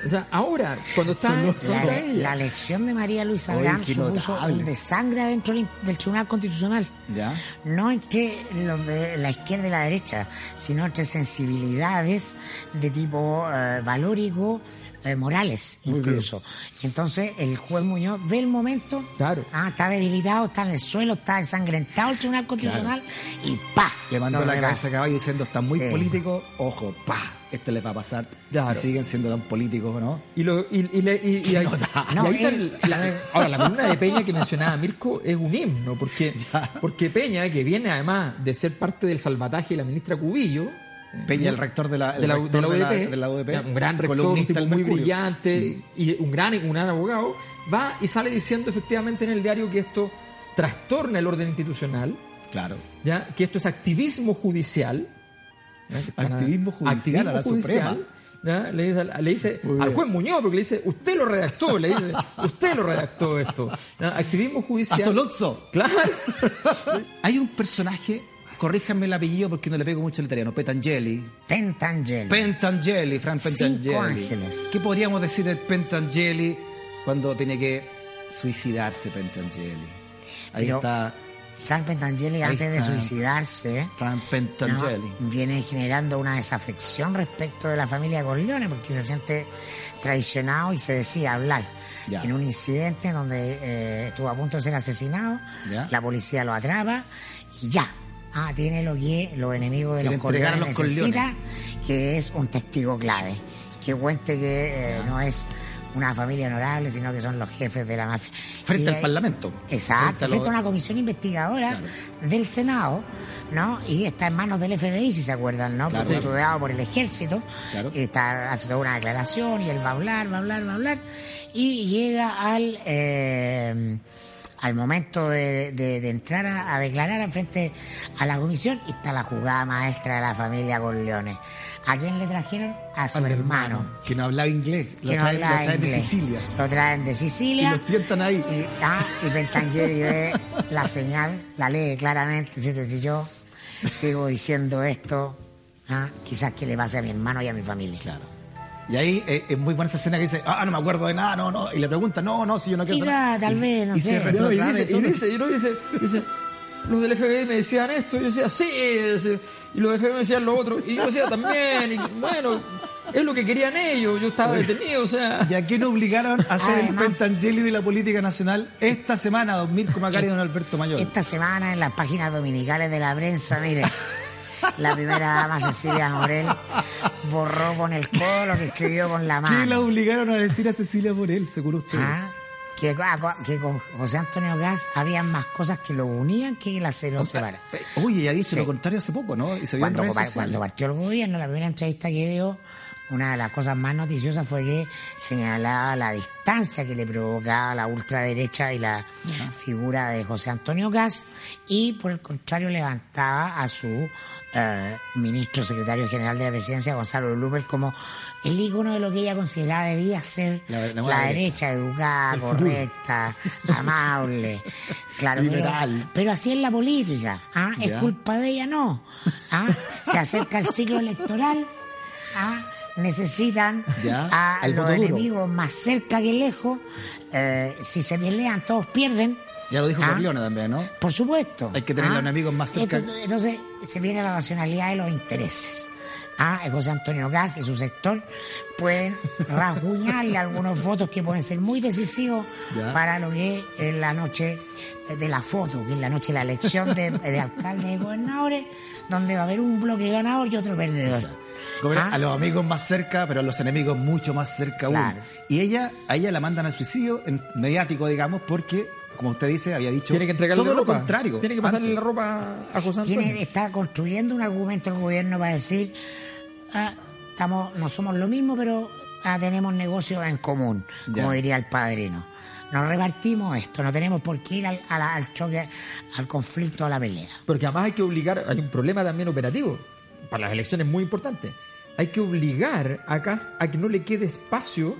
O sea, ahora, cuando está... Son los- La, elección de María Luisa qué supuso un desangre adentro del, Tribunal Constitucional. ¿Ya? No entre los de la izquierda y la derecha, sino entre sensibilidades de tipo eh, valórico, eh, morales incluso. Y entonces el juez Muñoz ve el momento, Claro. ah, está debilitado, está en el suelo, está ensangrentado el Tribunal Constitucional y ¡pa! Le mandó la cabeza a caballo diciendo, está muy Sí. político, ojo, pa, este les va a pasar. Claro. Si siguen siendo tan políticos, ¿no? Y, lo, y, y, le- y- y ahí- y No, ahí él- el- la- ahora, la columna de Peña que mencionaba Mirko es un himno, porque, porque Peña, que viene además de ser parte del salvataje de la ministra Cubillo, Peña, el rector de la, de la, de la UDP, de la UDP, un gran rector, un tipo muy brillante y un gran, un gran abogado, va y sale diciendo efectivamente en el diario que esto trastorna el orden institucional, Claro. ¿ya? que esto es activismo judicial. Están- Activismo judicial a la Suprema. ¿ya? Le dice, al- le dice Muy al bien. juez Muñoz, porque le dice, usted lo redactó, le dice, usted lo redactó esto. ¿ya? Activismo judicial. Solozzo. Claro. Hay un personaje, corríjanme el apellido porque no le pego mucho al italiano, Petangeli. Pentangeli. Pentangeli, Fran Cinco Pentangeli. ángeles. ¿Qué podríamos decir de Pentangeli cuando tiene que suicidarse Pentangeli? Ahí Pero- está Frank Pentangeli, antes de suicidarse, Fran Pentangeli. ¿no? viene generando una desafección respecto de la familia Corleone porque se siente traicionado y se decide hablar. Ya. En un incidente donde eh, estuvo a punto de ser asesinado, Ya. la policía lo atrapa y ya. Ah, tiene lo que los enemigos de Quiere los entregar a Corleone los necesitan, que es un testigo clave. Que cuente que eh, no es una familia honorable, sino que son los jefes de la mafia. Frente Y al Parlamento. Exacto, Frente a frente los- a una comisión investigadora Claro. del Senado, ¿no? Y está en manos del FBI, si se acuerdan, ¿no? Claro. Custodiado por el ejército. Claro. Y está haciendo una declaración y él va a hablar, va a hablar, va a hablar. Y llega al. eh, al momento de, de- de entrar a, a declarar frente a la comisión y está la jugada maestra de la familia Corleone. ¿A quién le trajeron? A su Al hermano. Que no hablaba inglés. Lo que no traen, lo de. Sicilia. Lo traen de Sicilia. Y lo sientan ahí. Y, ah, y ve la señal, la lee claramente. Si yo sigo diciendo esto, ah, quizás que le pase a mi hermano y a mi familia. Claro. Y ahí eh, es muy buena esa escena que dice, ah, no me acuerdo de nada, no, no. Y le pregunta, no, no, si yo no quiero Quizá, saber. tal Y- vez, no y sé. se No, y retrotrae dice, y dice, y no dice, dice, los del FBI me decían esto, y yo decía, sí, y los del FBI me decían lo otro, y yo decía también, y bueno, es lo que querían ellos, yo estaba detenido, o sea. ¿Y a quién obligaron a ser el Además- Pentangeli de la política nacional esta semana, don Mirko Macari y don Alberto Mayor? Esta semana en las páginas dominicales de la prensa, mire, la primera dama Cecilia Morel borró con el codo lo que escribió con la mano. ¿Qué la obligaron a decir a Cecilia Morel, según ustedes? Ah, que, ah, que con José Antonio Gas había más cosas que lo unían que las lo separaban. Eh, Oye, ya dice Sí. lo contrario hace poco, ¿no? Y se Cuando, cuando partió el gobierno, la primera entrevista que dio, una de las cosas más noticiosas fue que señalaba la distancia que le provocaba la ultraderecha y la figura de José Antonio Gas y por el contrario levantaba a su eh, ministro secretario general de la presidencia, Gonzalo Luper, como el ícono de lo que ella consideraba debía ser La- la, la nueva derecha, educada, correcta, amable, claro, pero- Liberal. pero así es la política. ¿ah? Es culpa de ella, no. ¿ah? Se acerca el ciclo electoral. ¿ah? Necesitan Ya, a los duro. enemigos más cerca que lejos. Eh, si se pelean, todos pierden. Ya lo dijo ¿ah? Corleone también, ¿no? Por supuesto. Hay que tener los enemigos más cerca. Entonces, se viene la racionalidad de los intereses. Ah, José Antonio Gas y su sector pueden rasguñarle algunos votos que pueden ser muy decisivos Ya. para lo que es la noche de la foto, que es la noche de la elección de, de alcaldes y gobernadores, donde va a haber un bloque ganador y otro perdedor. Ah, A los amigos más cerca, pero a los enemigos mucho más cerca aún. Claro. Y ella, a ella la mandan al suicidio en mediático, digamos, porque, como usted dice, había dicho Tiene que entregarle todo la lo contrario. Tiene que pasarle antes. la ropa a José Antonio. tiene, está construyendo un argumento el gobierno para decir ah, estamos no somos lo mismo pero ah, tenemos negocios en común como Ya. diría el padrino nos repartimos esto no tenemos por qué ir al, a la- al choque al conflicto a la pelea Porque además hay que obligar, hay un problema también operativo, para las elecciones muy importante. Hay que obligar a Cast a que no le quede espacio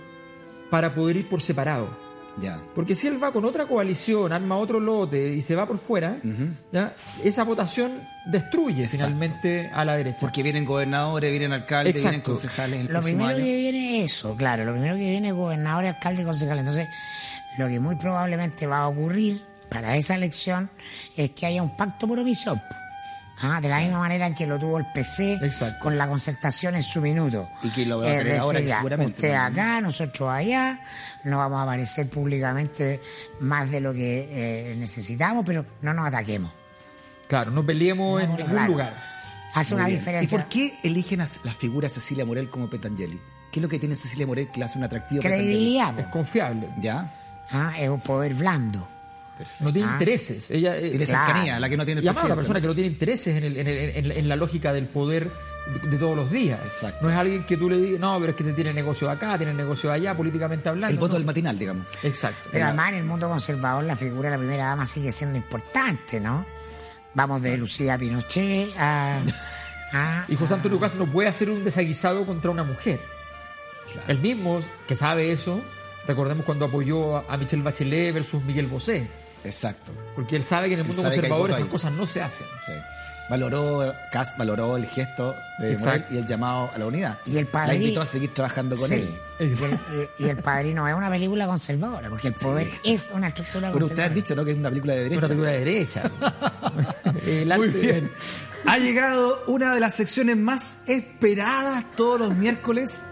para poder ir por separado. Ya. Porque si él va con otra coalición, arma otro lote y se va por fuera, ¿ya? esa votación destruye Exacto. finalmente a la derecha. Porque vienen gobernadores, vienen alcaldes, Exacto. vienen concejales. el Lo primero año. que viene es eso, claro, lo primero que viene es gobernador, alcalde y concejal. Entonces, lo que muy probablemente va a ocurrir para esa elección es que haya un pacto por omisión. Ah, de la misma manera en que lo tuvo el PC Exacto. con la concertación en su minuto. Y que lo va a tener ahora, seguramente, usted también. acá, nosotros allá, no vamos a aparecer públicamente más de lo que eh, necesitamos, pero no nos ataquemos. Claro, no peleemos en ningún Claro. lugar. Hace Muy una bien. diferencia. ¿Y por qué eligen a la figura de Cecilia Morel como Petangeli? ¿Qué es lo que tiene Cecilia Morel que le hace un atractivo? Credibilidad. Es confiable. ¿Ya? Ah, es un poder blando. Perfecto. No tiene Ah. intereses. Ella, eh, Tiene cercanía, la que no tiene el una presidente, persona que no tiene intereses en, el- en el- en- en la lógica del poder de, de todos los días. Exacto. No es alguien que tú le digas, no, pero es que te tiene negocio acá, tiene negocio allá, políticamente hablando. El voto ¿no? del matinal, digamos. Exacto. Pero además en el mundo conservador la figura de la primera dama sigue siendo importante, ¿no? Vamos de Lucía Pinochet a... a- Y José Antonio Lucas no puede hacer un desaguisado contra una mujer. Claro. El mismo que sabe eso, recordemos cuando apoyó a- a Michelle Bachelet versus Miguel Bosé, Exacto. porque él sabe que en el Él mundo conservador esas ahí. cosas no se hacen. Sí. Valoró, Cast valoró el gesto de. Morel y el llamado a la unidad. Y el padre- La invitó a seguir trabajando con Sí. él. Y el, y- El Padrino es una película conservadora, porque el poder es una estructura Pero usted conservadora. ha dicho, ¿no? Que es una película de Es derecha. una película de derecha. El Muy bien. Ha llegado una de las secciones más esperadas todos los miércoles.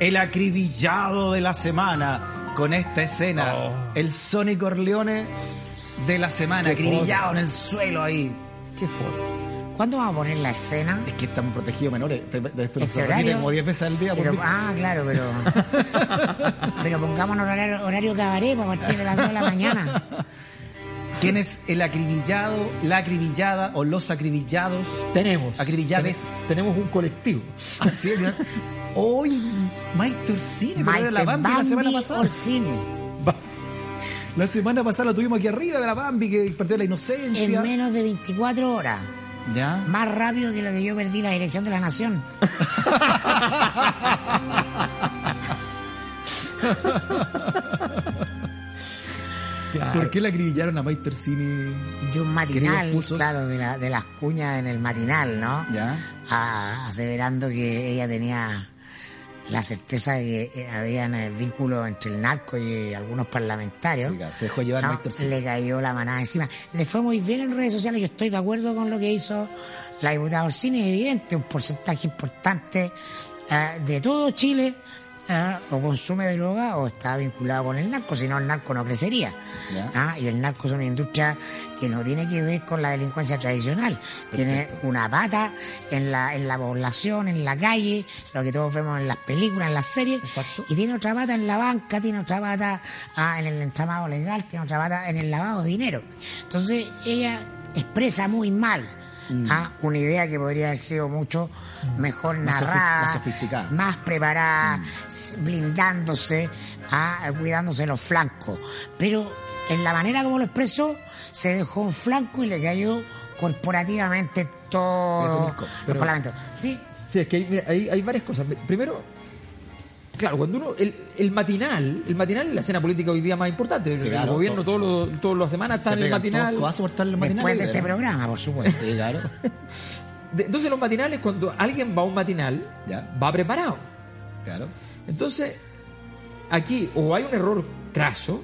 El acribillado de la semana. Con esta escena. Oh. El Sonic Corleone de la semana. Acribillado en el suelo ahí. Qué foto. ¿Cuándo vamos a poner la escena? Es que estamos protegidos menores. De esto Este se repite como 10 veces al día. Pero- ah, claro, pero. pero pongámonos horario, horario cabaret para partir de las 2 de la mañana. ¿Quién es el acribillado, la acribillada o los acribillados? Tenemos. Acribillades. Ten- Tenemos un colectivo. Así es. Hoy, Maite Orsini, pero la Bambi la semana pasada. Orsini. La semana pasada lo tuvimos aquí arriba de la Bambi que perdió la En inocencia. menos de 24 horas. ¿Ya? Más rápido que lo que yo perdí la dirección de la nación. Claro. ¿Por qué la acribillaron a Maite Orsini? De un matinal, claro, de, la- de las cuñas en el matinal, ¿no? ¿Ya? A- aseverando que ella tenía la certeza de que eh, habían eh, vínculos entre el narco y algunos parlamentarios. Sí, se dejó llevar No, le cayó la manada encima. Le fue muy bien en redes sociales. Yo estoy de acuerdo con lo que hizo la diputada Orsini. Es evidente, un porcentaje importante eh, de todo Chile eh, o consume droga o está vinculado con el narco. Si no, el narco no crecería. Ah, y el narco es una industria que no tiene que ver con la delincuencia tradicional. Tiene una pata en la, en la población, en la calle, lo que todos vemos en las películas, en las series. Exacto. Y tiene otra pata en la banca, tiene otra pata ah, en el entramado legal, tiene otra pata en el lavado de dinero. Entonces ella expresa muy mal ah, una idea que podría haber sido mucho mejor Mm. Más narrada, más sofisticada. más preparada, s- blindándose, ah, cuidándose los flancos. Pero en la manera como lo expresó, se dejó un flanco y le cayó corporativamente todo pero- parlamentos. Sí, Sí, es que hay, mira, hay, hay varias cosas. Primero, claro, cuando uno. El, el matinal, el matinal es la escena política hoy día más importante. el, claro, gobierno todo- todos los, todas las semanas está Se en el matinal. en el matinal. después de este programa, por supuesto. Sí, claro. De- Entonces, los matinales, cuando alguien va a un matinal, Ya. va preparado. Claro. Entonces, aquí o hay un error craso,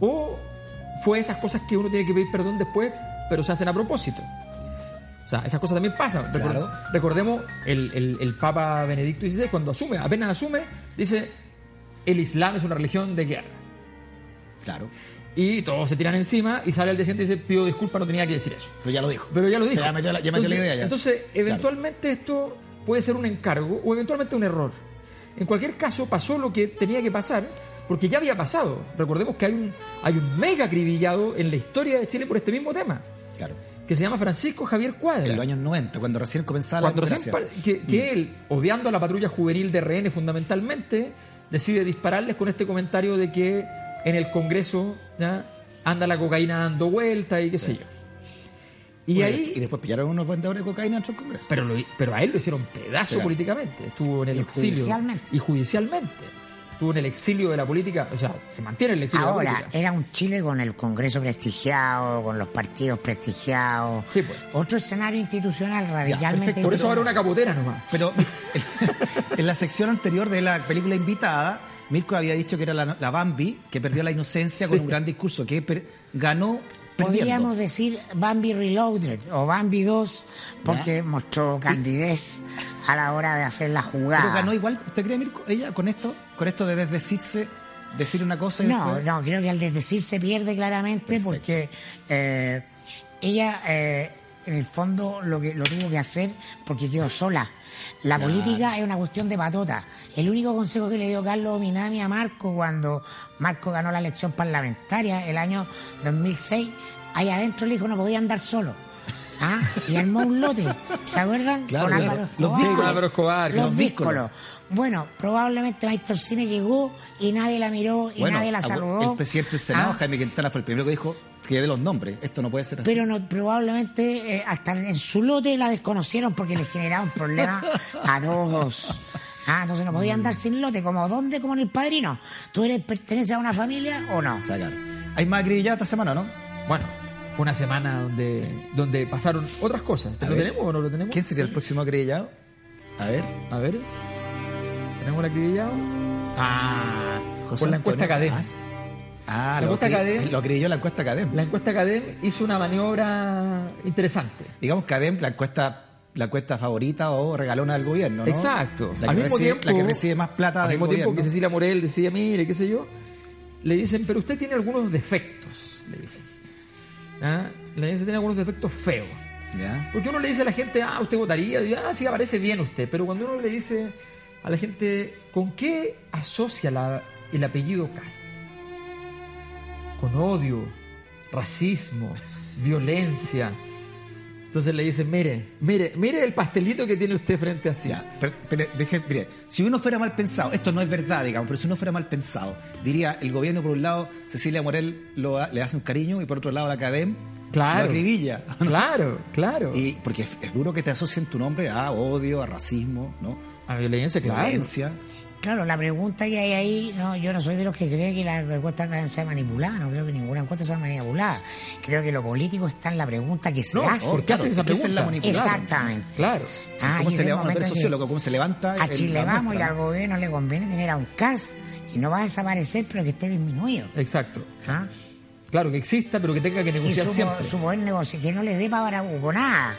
o fue esas cosas que uno tiene que pedir perdón después, pero se hacen a propósito. O sea, esas cosas también pasan. Claro. Recordemos el, el- el Papa Benedicto XVI, cuando asume, apenas asume, dice: el Islam es una religión de guerra. Claro. Y todos se tiran encima y sale al día siguiente y dice: pido disculpas, no tenía que decir eso. Pero ya lo dijo. Pero ya lo dijo. Ya metió la- ya metió la entonces, idea, ya. entonces, eventualmente esto puede ser un encargo o eventualmente un error. En cualquier caso, pasó lo que tenía que pasar, porque ya había pasado. Recordemos que hay un, hay un mega acribillado en la historia de Chile por este mismo tema, Claro. Que se llama Francisco Javier Cuadra. En los años 90, cuando recién comenzaba Cuando la recién que, que él, odiando a la patrulla juvenil de RN fundamentalmente, decide dispararles con este comentario de que en el Congreso ¿ya? anda la cocaína dando vueltas y qué sé yo. Y Bueno, ahí y después pillaron unos vendedores de cocaína en el Congreso. pero, lo- pero a él lo hicieron pedazo políticamente. Estuvo en el Y exilio. judicialmente. Y judicialmente. Estuvo en el exilio de la política, o sea, se mantiene en el exilio de la Ahora, política. era un Chile con el Congreso prestigiado, con los partidos prestigiados. Sí, pues. Otro escenario institucional radicalmente. Perfecto, por eso ahora una capotera nomás. Pero en la sección anterior de la película invitada, Mirko había dicho que era la, la Bambi, que perdió la inocencia con un gran discurso, que per- ganó. Podríamos decir Bambi Reloaded o Bambi 2, porque mostró candidez a la hora de hacer la jugada. Pero ganó igual, ¿usted cree, Mirko? Ella con esto, con esto de desdecirse, decir una cosa y No, después- no, creo que al desdecir se pierde claramente porque eh, ella, eh, en el fondo, lo que lo tuvo que hacer porque quedó sola. La política es una cuestión de patota. El único consejo que le dio Carlos Minami a Marco cuando Marco ganó la elección parlamentaria el año 2006, ahí adentro le dijo no podía andar solo. ¿Ah? Y armó un lote, ¿se acuerdan? Claro, Con claro. Álvaro Los Escobar. Sí, con Álvaro Escobar, Los los díscolos. Bueno, probablemente Maestro Cine llegó y nadie la miró y Bueno, nadie la agu- saludó. El presidente del Senado, Ah, Jaime Quintana, fue el primero que dijo que de los nombres. Esto no puede ser así. Pero no, probablemente eh, hasta en su lote la desconocieron porque les generaba un problema a todos. Ah, entonces no podía andar sin lote, como ¿dónde? Como en el padrino. ¿Tú eres, perteneces a una familia o no? Sacar. Hay más acribilladas esta semana, ¿no? Bueno, fue una semana donde, donde pasaron otras cosas. ¿Lo ver. tenemos o no lo tenemos? ¿Quién sería el próximo acribillado? A ver. A ver. ¿Tenemos el acribillado? Ah, José por la encuesta Cadem. Ah, La lo, encuesta Cadem. lo acribilló la encuesta Cadem. La encuesta Cadem hizo una maniobra interesante. Digamos Cadem, la encuesta la encuesta favorita o regalona del gobierno, ¿no? Exacto. La al que, mismo recibe, tiempo, la que recibe más plata al del mismo tiempo gobierno. que Cecilia Morel decía, mire, qué sé yo, le dicen, pero usted tiene algunos defectos, le dicen. ¿Ah? Le dicen, tiene algunos defectos feos. ¿Ya? Porque uno le dice a la gente, ah, usted votaría, y, ah, sí, aparece bien usted. Pero cuando uno le dice a la gente, ¿con qué asocia la- el apellido Cast? Con odio, racismo, violencia. Entonces le dicen, mire, mire, mire el pastelito que tiene usted frente a sí. Ya, pero, pero deje- mire, si uno fuera mal pensado, esto no es verdad, digamos, pero si uno fuera mal pensado, diría el gobierno por un lado, Cecilia Morel lo le hace un cariño y por otro lado la Cadem Claro. acribilla. Claro, claro. Y porque es, es duro que te asocien tu nombre a odio, a racismo, ¿no? a violencia, claro. Violencia. Claro, la pregunta que hay ahí, no, yo no soy de los que cree que la encuesta sea manipulada, no creo que ninguna encuesta sea manipulada. Creo que lo político está en la pregunta que se No, hace. ¿por qué hacen esa esa es la pregunta? manipulación. Exactamente. Claro. Ah, ¿Cómo y se levanta, el sociólogo, cómo se levanta A Chile vamos y al ¿no? gobierno le conviene tener a un CAS que no va a desaparecer, pero que esté disminuido. Exacto. ¿Ah? Claro, que exista, pero que tenga que negociar su, siempre. su poder negoci- que no les dé para con nada.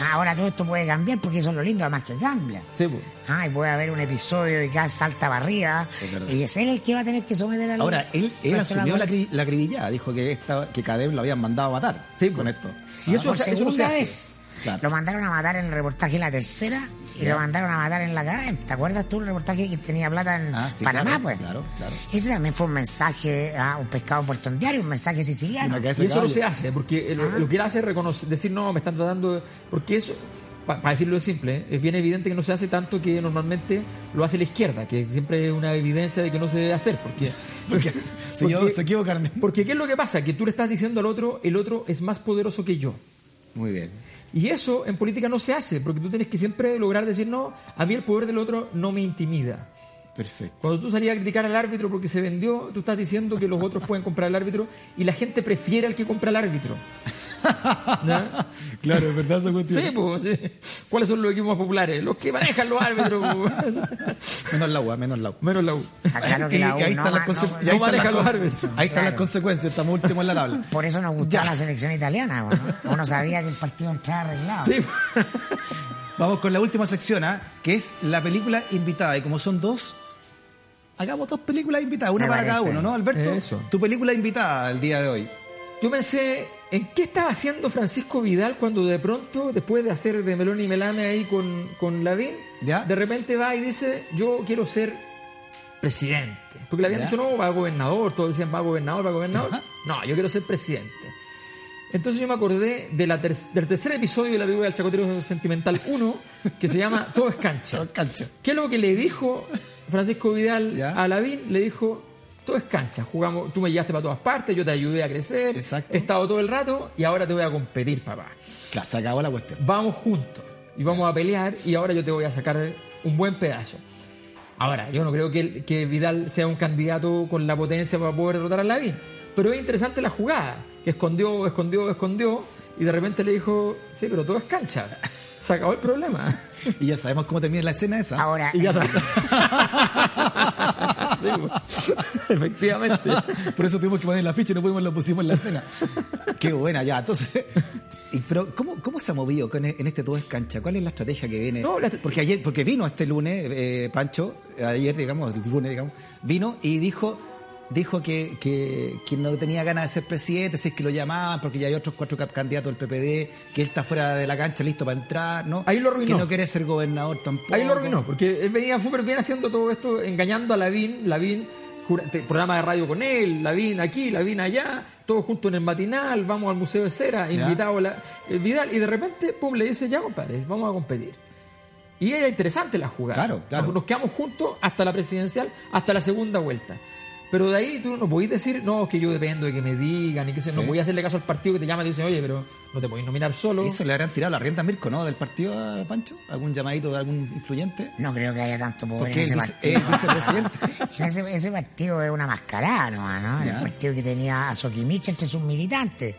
Ah, Ahora todo esto puede cambiar porque eso es lo lindo, además que cambia. Sí, pues. Ah, y puede haber un episodio y CAS salta barriga Es verdad. y es él el que va a tener que someter al Ahora, él, asumió la, la acribillada, dijo que, esta, que Cadem lo habían mandado a matar Sí, con pues. esto. Y eso, Por eso no se hace. vez. Claro. Lo mandaron a matar en el reportaje La Tercera y lo mandaron a matar en la cadena. ¿Te acuerdas tú el reportaje que tenía plata en Ah, sí, Panamá, claro, pues? claro, claro. Ese también fue un mensaje, ah, un pescado en Puerto Diario, un mensaje siciliano. Y eso no se hace, porque lo, Ah. lo que él hace es reconocer, decir, no, me están tratando de... Porque eso, para decirlo de simple, ¿eh? es bien evidente que no se hace tanto que normalmente lo hace la izquierda, que siempre es una evidencia de que no se debe hacer, porque... Porque se equivo- se equivocaron. Porque ¿qué es lo que pasa? Que tú le estás diciendo al otro, el otro es más poderoso que yo. Muy bien. Y eso en política no se hace, porque tú tienes que siempre lograr decir, no, a mí el poder del otro no me intimida. Perfecto. Cuando tú salías a criticar al árbitro porque se vendió, tú estás diciendo que los otros pueden comprar al árbitro y la gente prefiere al que compra al árbitro. ¿Ya? Claro, es verdad esa cuestión. Sí, pues. sí. ¿Cuáles son los equipos más populares? Los que manejan los árbitros. pues. Menos la U, menos la U. Menos la U. Está claro que Y- la y ahí U no están las no- no están las los con- árbitros. Ahí están las Claro. consecuencias, estamos últimos en la tabla. Por eso nos gustaba la selección italiana, ¿no? Uno sabía que el partido entraba arreglado. Sí. Vamos con la última sección, ¿ah? que es la película invitada. Y como son dos, hagamos dos películas invitadas, una Me para cada uno, ¿no, Alberto? Eso. Tu película invitada el día de hoy. Yo pensé, ¿en qué estaba haciendo Francisco Vidal cuando de pronto, después de hacer de Melón y Melame ahí con, con Lavín, ¿Ya? de repente va y dice, yo quiero ser presidente? Porque le habían ¿Ya? dicho, no, va a gobernador, todos decían, va a gobernador, va a gobernador. Ajá. No, yo quiero ser presidente. Entonces yo me acordé de la ter- del tercer episodio de la película del Chacotero Sentimental 1, que se llama Todo es cancha. Cancha. ¿Qué es lo que le dijo Francisco Vidal ¿Ya? a Lavín? Le dijo, todo es cancha, jugamos, tú me llevaste para todas partes, yo te ayudé a crecer, Exacto. he estado todo el rato y ahora te voy a competir, papá. Claro, se acabó la cuestión. Vamos juntos y vamos a pelear y ahora yo te voy a sacar un buen pedazo. Ahora, yo no creo que, que Vidal sea un candidato con la potencia para poder derrotar a Lavín. Pero es interesante la jugada, que escondió, escondió, escondió, y de repente le dijo, sí, pero todo es cancha. Se acabó el problema. Y ya sabemos cómo termina la escena esa. Ahora, Y ya sabes. Sí, efectivamente. Por eso tuvimos que poner la ficha y no pudimos lo pusimos en la escena. Qué buena, ya. Entonces, y- pero ¿cómo, ¿cómo se ha movido con e- en este todo es cancha? ¿Cuál es la estrategia que viene? No, la- Porque ayer, porque vino este lunes, eh, Pancho, ayer, digamos, el lunes, digamos, vino y dijo dijo que, que, que no tenía ganas de ser presidente, si es que lo llamaban, porque ya hay otros cuatro candidatos del PPD, que él está fuera de la cancha, listo para entrar, ¿no? Ahí lo arruinó. Que no quiere ser gobernador tampoco. Ahí lo arruinó, porque él venía súper bien haciendo todo esto, engañando a Lavín, Lavín, programa de radio con él, Lavín aquí, Lavín allá, todo junto en el matinal, vamos al Museo de Cera, Ya. invitado la, el Vidal, y de repente, pum, le dice, ya compadre, vamos a competir. Y era interesante la jugada. Claro, claro. Nos, nos quedamos juntos hasta la presidencial, hasta la segunda vuelta. Pero de ahí tú no podés decir, no, es que yo dependo de que me digan y que se, no voy a hacerle caso al partido que te llama y te dice, oye, pero no te podéis nominar solo. ¿Eso le habrán tirado la rienda a Mirko, no? ¿Del partido a Pancho? ¿Algún llamadito de algún influyente? no creo que haya tanto poder Porque en es ese vice- partido. vicepresidente. Ese, ese partido es una mascarada nomás, ¿no? Ya. El partido que tenía a Sokimich entre sus militantes.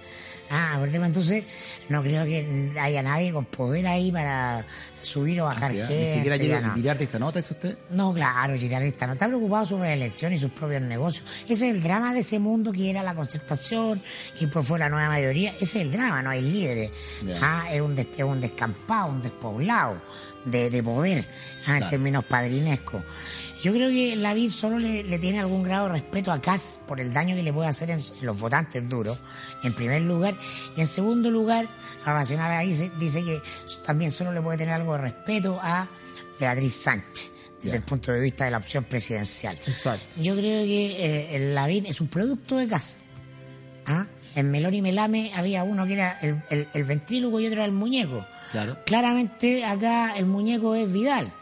Ah, por ejemplo, entonces no creo que haya nadie con poder ahí para subir o bajar Así, ¿eh? gente. Ni siquiera llega no. a tirar de esta nota, ¿es usted? No, claro, Girardista no está preocupado sobre la elección y sus propios negocios. Ese es el drama de ese mundo que era la concertación y pues fue la nueva mayoría. Ese es el drama, no hay líderes. Ah, es un, des- es un descampado, un despoblado de, de poder ah, en términos padrinescos. Yo creo que Lavín solo le, le tiene algún grado de respeto a Kass por el daño que le puede hacer en, en los votantes duros, en primer lugar. Y en segundo lugar, la racional ahí dice, dice que también solo le puede tener algo de respeto a Beatriz Sánchez, desde el punto de vista de la opción presidencial. Exacto. Yo creo que eh, el Lavín es un producto de Kass. ¿Ah? En Melón y Melame había uno que era el, el, y otro era el muñeco. Claro. Claramente acá el muñeco es Vidal,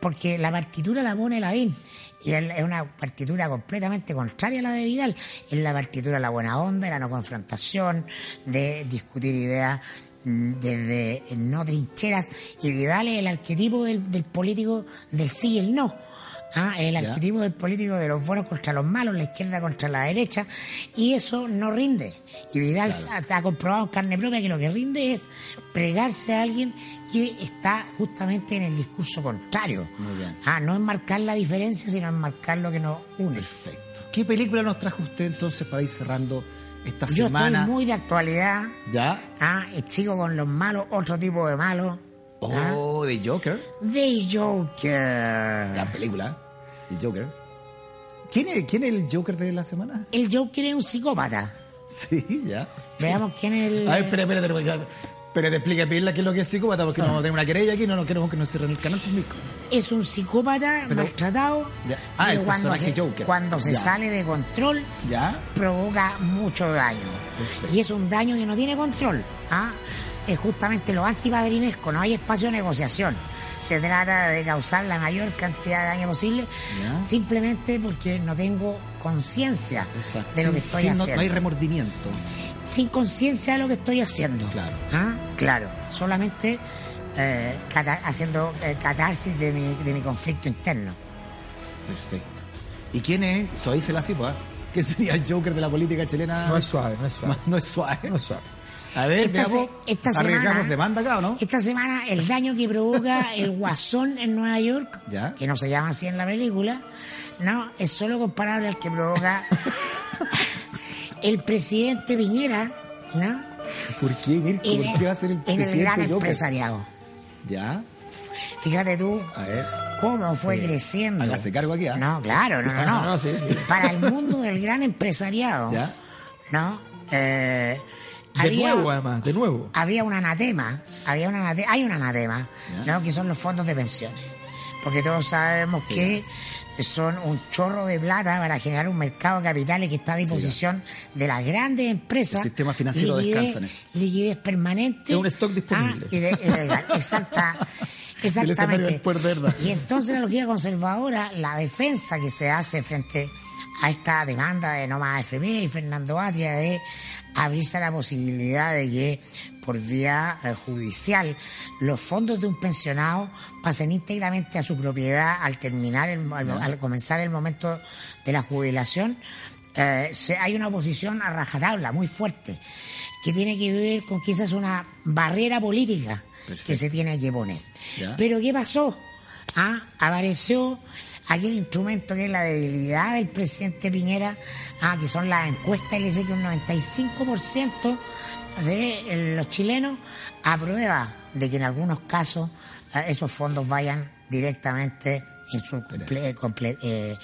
porque la partitura la pone Lavín. Y es una partitura completamente contraria a la de Vidal. Es la partitura de la buena onda, de la no confrontación, de discutir ideas mm, desde no trincheras. Y Vidal es el arquetipo del, del político del sí y el no. Ah, el Ya. arquetipo del político de los buenos contra los malos, la izquierda contra la derecha, y eso no rinde. Y Vidal ha, ha comprobado en carne propia que lo que rinde es pregarse a alguien que está justamente en el discurso contrario. Muy bien. Ah, no es marcar la diferencia, sino es marcar lo que nos une. Perfecto. ¿Qué película nos trajo usted entonces para ir cerrando esta Yo semana? estoy muy de actualidad, ¿Ya? ah, y sigo con los malos, otro tipo de malos. ah, Oh, de Joker. The Joker. Gran película. El Joker. ¿Quién es, ¿Quién es el Joker de la semana? El Joker es un psicópata. Sí, ya. Veamos quién es el... A ver, espera, espera. Pero te explica bien qué es lo que es psicópata, porque no tenemos una querella aquí, no nos queremos que nos cierren el canal conmigo. es un psicópata Pero- maltratado Ya. Ah, pero el cuando se, Joker. cuando se Ya. sale de control ¿Ya? provoca mucho daño Perfecto. y es un daño que no tiene control ¿ah? es justamente lo antipadrinesco no hay espacio de negociación se trata de causar la mayor cantidad de daño posible Ya. simplemente porque no tengo conciencia de lo Sin- que estoy sin- haciendo No, hay remordimiento. sin conciencia de lo que estoy haciendo. Claro. ¿Ah? Claro, solamente eh, haciendo eh, catarsis de mi, de mi conflicto interno. Perfecto. ¿Y quién es? Suavísela así, pues. ¿Quién sería el Joker de la política chilena? No es suave, no es suave. No es suave. No es suave. A ver, Esta, veamos. se- esta ¿Arriesgamos semana, demanda acá o no? esta semana el daño que provoca el guasón en Nueva York, Ya. que no se llama así en la película, no, es solo comparable al que provoca el presidente Piñera, ¿no? ¿Por qué, Mirko? En ¿Por qué va a ser el en el presidente gran empresariado. ¿Ya? Fíjate tú A ver. cómo fue creciendo. Hágase cargo aquí, ¿ah? No, claro, no, no, no. No, sí, sí. Para el mundo del gran empresariado, ¿Ya? ¿no? Eh, De había, nuevo, además, de nuevo. había un anatema, había un anate- hay un anatema. Que son los fondos de pensiones. Porque todos sabemos que son un chorro de plata para generar un mercado de capitales que está a disposición de las grandes empresas. El sistema financiero descansa en eso. Liquidez permanente. Es un stock disponible. Ah, y de- y legal. Exacta. Exactamente. Y entonces la lógica conservadora, la defensa que se hace frente a esta demanda de Nomás FB y Fernando Atria de abrirse a la posibilidad de que por vía eh, judicial los fondos de un pensionado pasen íntegramente a su propiedad al terminar, el- al, al comenzar el momento de la jubilación. Eh, se- hay una oposición a rajatabla muy fuerte que tiene que ver con quizás una barrera política que se tiene que poner. Ya. Pero ¿qué pasó? Ah, apareció aquel instrumento que es la debilidad del presidente Piñera, ah, que son las encuestas, y le dice que un 95% de eh, los chilenos aprueba de que en algunos casos eh, esos fondos vayan directamente en su comple- comple- eh,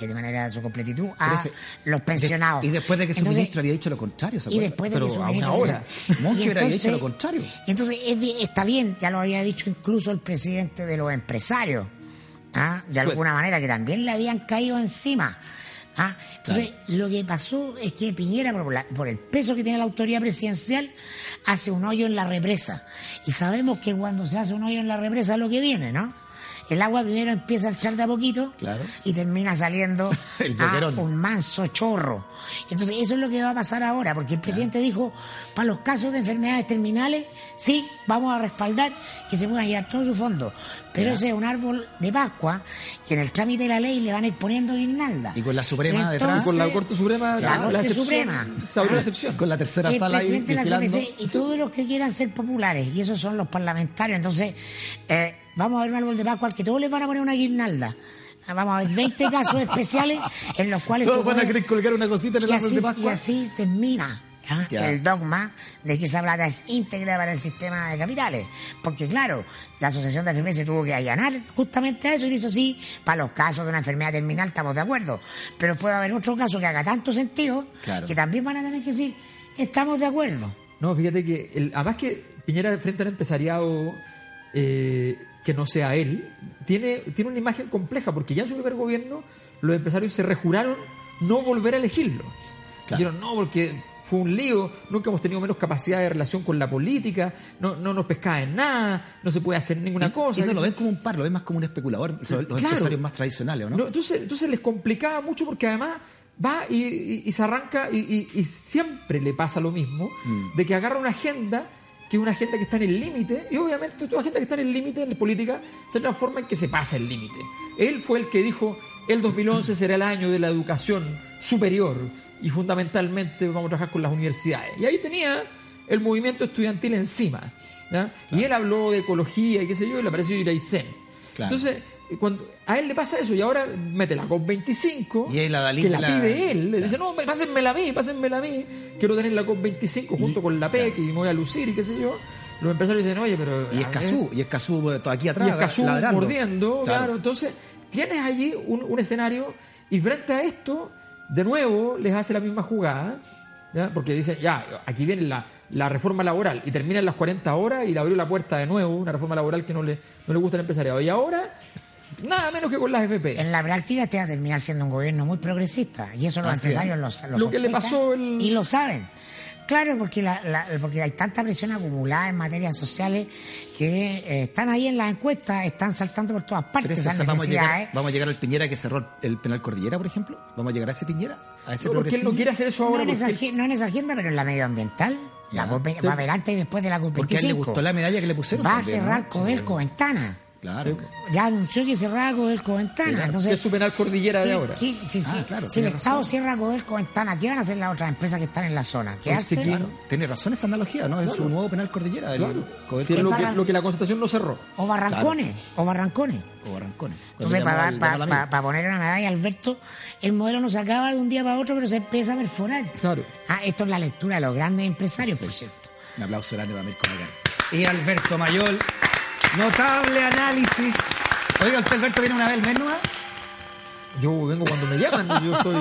eh, de manera de su completitud a ese- los pensionados. Y después de que su Entonces, ministro había dicho lo contrario, ¿se y después de Pero que su a una ministro hora. se- Monge había dicho lo contrario. y entonces está bien, ya lo había dicho incluso el presidente de los empresarios, ¿ah? de alguna manera, que también le habían caído encima. ¿ah? Entonces, lo que pasó es que Piñera, por, la- por el peso que tiene la autoridad presidencial, hace un hoyo en la represa. Y sabemos que cuando se hace un hoyo en la represa es lo que viene, ¿no? El agua primero empieza a echar de a poquito Claro. y termina saliendo a un manso chorro. Entonces, eso es lo que va a pasar ahora, porque el presidente dijo, para los casos de enfermedades terminales, sí, vamos a respaldar que se puedan llevar todos sus fondos. Pero ese es un árbol de Pascua que en el trámite de la ley le van a ir poniendo guirnalda. Y con la Suprema detrás. Y con la Corte Suprema, La Corte excepción, Suprema. se abrió la excepción. Con la tercera el sala ahí presidente de la. CPC y todos los que quieran ser populares, y esos son los parlamentarios. Entonces, eh, vamos a ver un árbol de Pascua al que todos les van a poner una guirnalda. Ah, Vamos a ver 20 casos especiales en los cuales Todos van a querer colgar una cosita en el y árbol así, de y Pascua. así termina ¿ah? El dogma de que esa plata es íntegra para el sistema de capitales. Porque claro, la Asociación de FP se tuvo que allanar justamente a eso y dijo sí, para los casos de una enfermedad terminal estamos de acuerdo. Pero puede haber otro caso que haga tanto sentido Claro. que también van a tener que decir estamos de acuerdo. No, fíjate que, el- además que Piñera frente al empresariado eh, que no sea él, tiene, tiene una imagen compleja, porque ya en su primer gobierno los empresarios se rejuraron no volver a elegirlo. Claro. Dijeron, no, porque fue un lío, nunca hemos tenido menos capacidad de relación con la política, no, no nos pescaba en nada, no se puede hacer ninguna Y- cosa. Y no lo ven como un par, lo ven más como un especulador. Los, Claro. empresarios más tradicionales, ¿o no? No, entonces, entonces les complicaba mucho porque además va y, y- y se arranca y, y- y siempre le pasa lo mismo, Mm. de que agarra una agenda que es una agenda que está en el límite, y obviamente toda agenda que está en el límite en la política se transforma en que se pasa el límite. Él fue el que dijo, el 2011 será el año de la educación superior y fundamentalmente vamos a trabajar con las universidades. Y ahí tenía el movimiento estudiantil encima. Y él habló de ecología y qué sé yo, y le apareció Iraicén. Claro. Entonces, cuando a él le pasa eso y ahora mete la COP25 Y ahí la Dalí que la, la- pide él le dice no pásenmela a mí pásenmela a mí quiero tener la COP25 junto con la PEC y me voy a lucir y qué sé yo los empresarios dicen oye pero Y Escazú, ver, y Escazú aquí atrás. y Escazú ladrando. mordiendo claro. entonces tienes allí un, un escenario y frente a esto de nuevo les hace la misma jugada ¿ya? porque dicen ya aquí viene la, la reforma laboral y terminan las 40 horas y le abrió la puerta de nuevo una reforma laboral que no le, no le gusta al empresariado y ahora nada menos que con las FP En la práctica te va a terminar siendo un gobierno muy progresista y eso los Así empresarios lo, lo Lo que le pasó el- y lo saben. Claro, porque, la- la- porque hay tanta presión acumulada en materias sociales que eh, están ahí en las encuestas, están saltando por todas partes esas vamos, a llegar, vamos a llegar al Piñera que cerró el penal Cordillera, por ejemplo. Vamos a llegar a ese Piñera, a ese No, porque él no quiere hacer eso No ahora en, esa, porque no en esa agenda, pero en la medioambiental. La Ya. COP Sí. va a haber antes y después de la COP25. Porque a él le gustó la medalla que le pusieron. Va a cerrar ¿no? Codelco Ventana. Claro. Ya anunció que cerraba Codelco Ventana. claro. Entonces, es su penal cordillera de ¿Qué- ahora. qué- si, Ah, si- claro, si el Estado cierra Codelco Ventana, ¿qué van a hacer las otras empresas que están en la zona? ¿Quedarse? Claro, tiene razón esa analogía, ¿no? Es su nuevo penal Cordillera. El Claro. Si es lo, que, lo que la constitución no cerró. O Barrancones, o Barrancones. o Barrancones. Cuando Entonces, para, al- para, para, poner una medalla, Alberto, el modelo no se acaba de un día para otro, pero se empieza a perforar. Claro. Ah, esto es la lectura de los grandes empresarios, por cierto. Un aplauso grande para Mirko Macar. Y Alberto Mayol, notable análisis. Oiga, usted Alberto viene una vez al nomás? Yo vengo cuando me llaman, yo soy,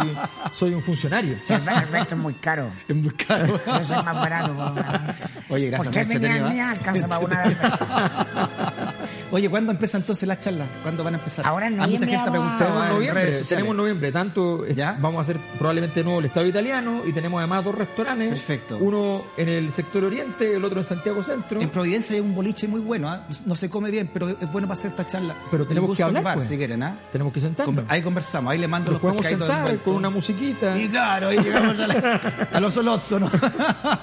soy un funcionario. Alberto es muy caro. Es muy caro. Yo soy más barato. por- Oye, gracias, entretenido, ¿eh? alcanza para una. Oye, ¿cuándo empieza entonces la charla? ¿Cuándo van a empezar? Ahora en Hay mucha noviembre gente vamos a- en noviembre, tenemos en noviembre, tanto eh, ¿Ya? vamos a hacer probablemente nuevo el Estado Italiano y tenemos además dos restaurantes. Perfecto. Uno en el sector oriente, el otro en Santiago Centro. En Providencia hay un boliche muy bueno, ¿ah? no se come bien, pero es bueno para hacer esta charla. Pero tenemos que hablar, Bar, pues. si quieren, ¿ah? Tenemos que sentarnos. Conver- Ahí conversamos, ahí le mando Nos los podemos sentar con una musiquita. Y claro, ahí llegamos a, la- a los solozos, ¿no?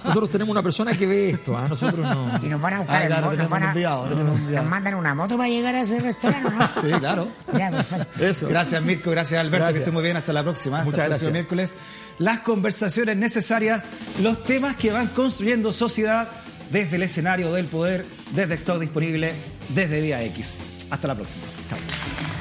Nosotros tenemos una persona que ve esto, ¿ah? nosotros no. Y nos van a buscar Ah, moto, nos, tenemos van a- enviado, tenemos nos enviado. mandan una moto para llegar a ese restaurante, ¿no? Sí, claro. Ya, perfecto. Eso. Gracias, Mirko. Gracias, Alberto. Gracias. Que esté muy bien. Hasta la próxima. Hasta Muchas el gracias. miércoles. Las conversaciones necesarias, los temas que van construyendo sociedad desde el escenario del poder, desde Stock Disponible, desde Día X. Hasta la próxima. Chao.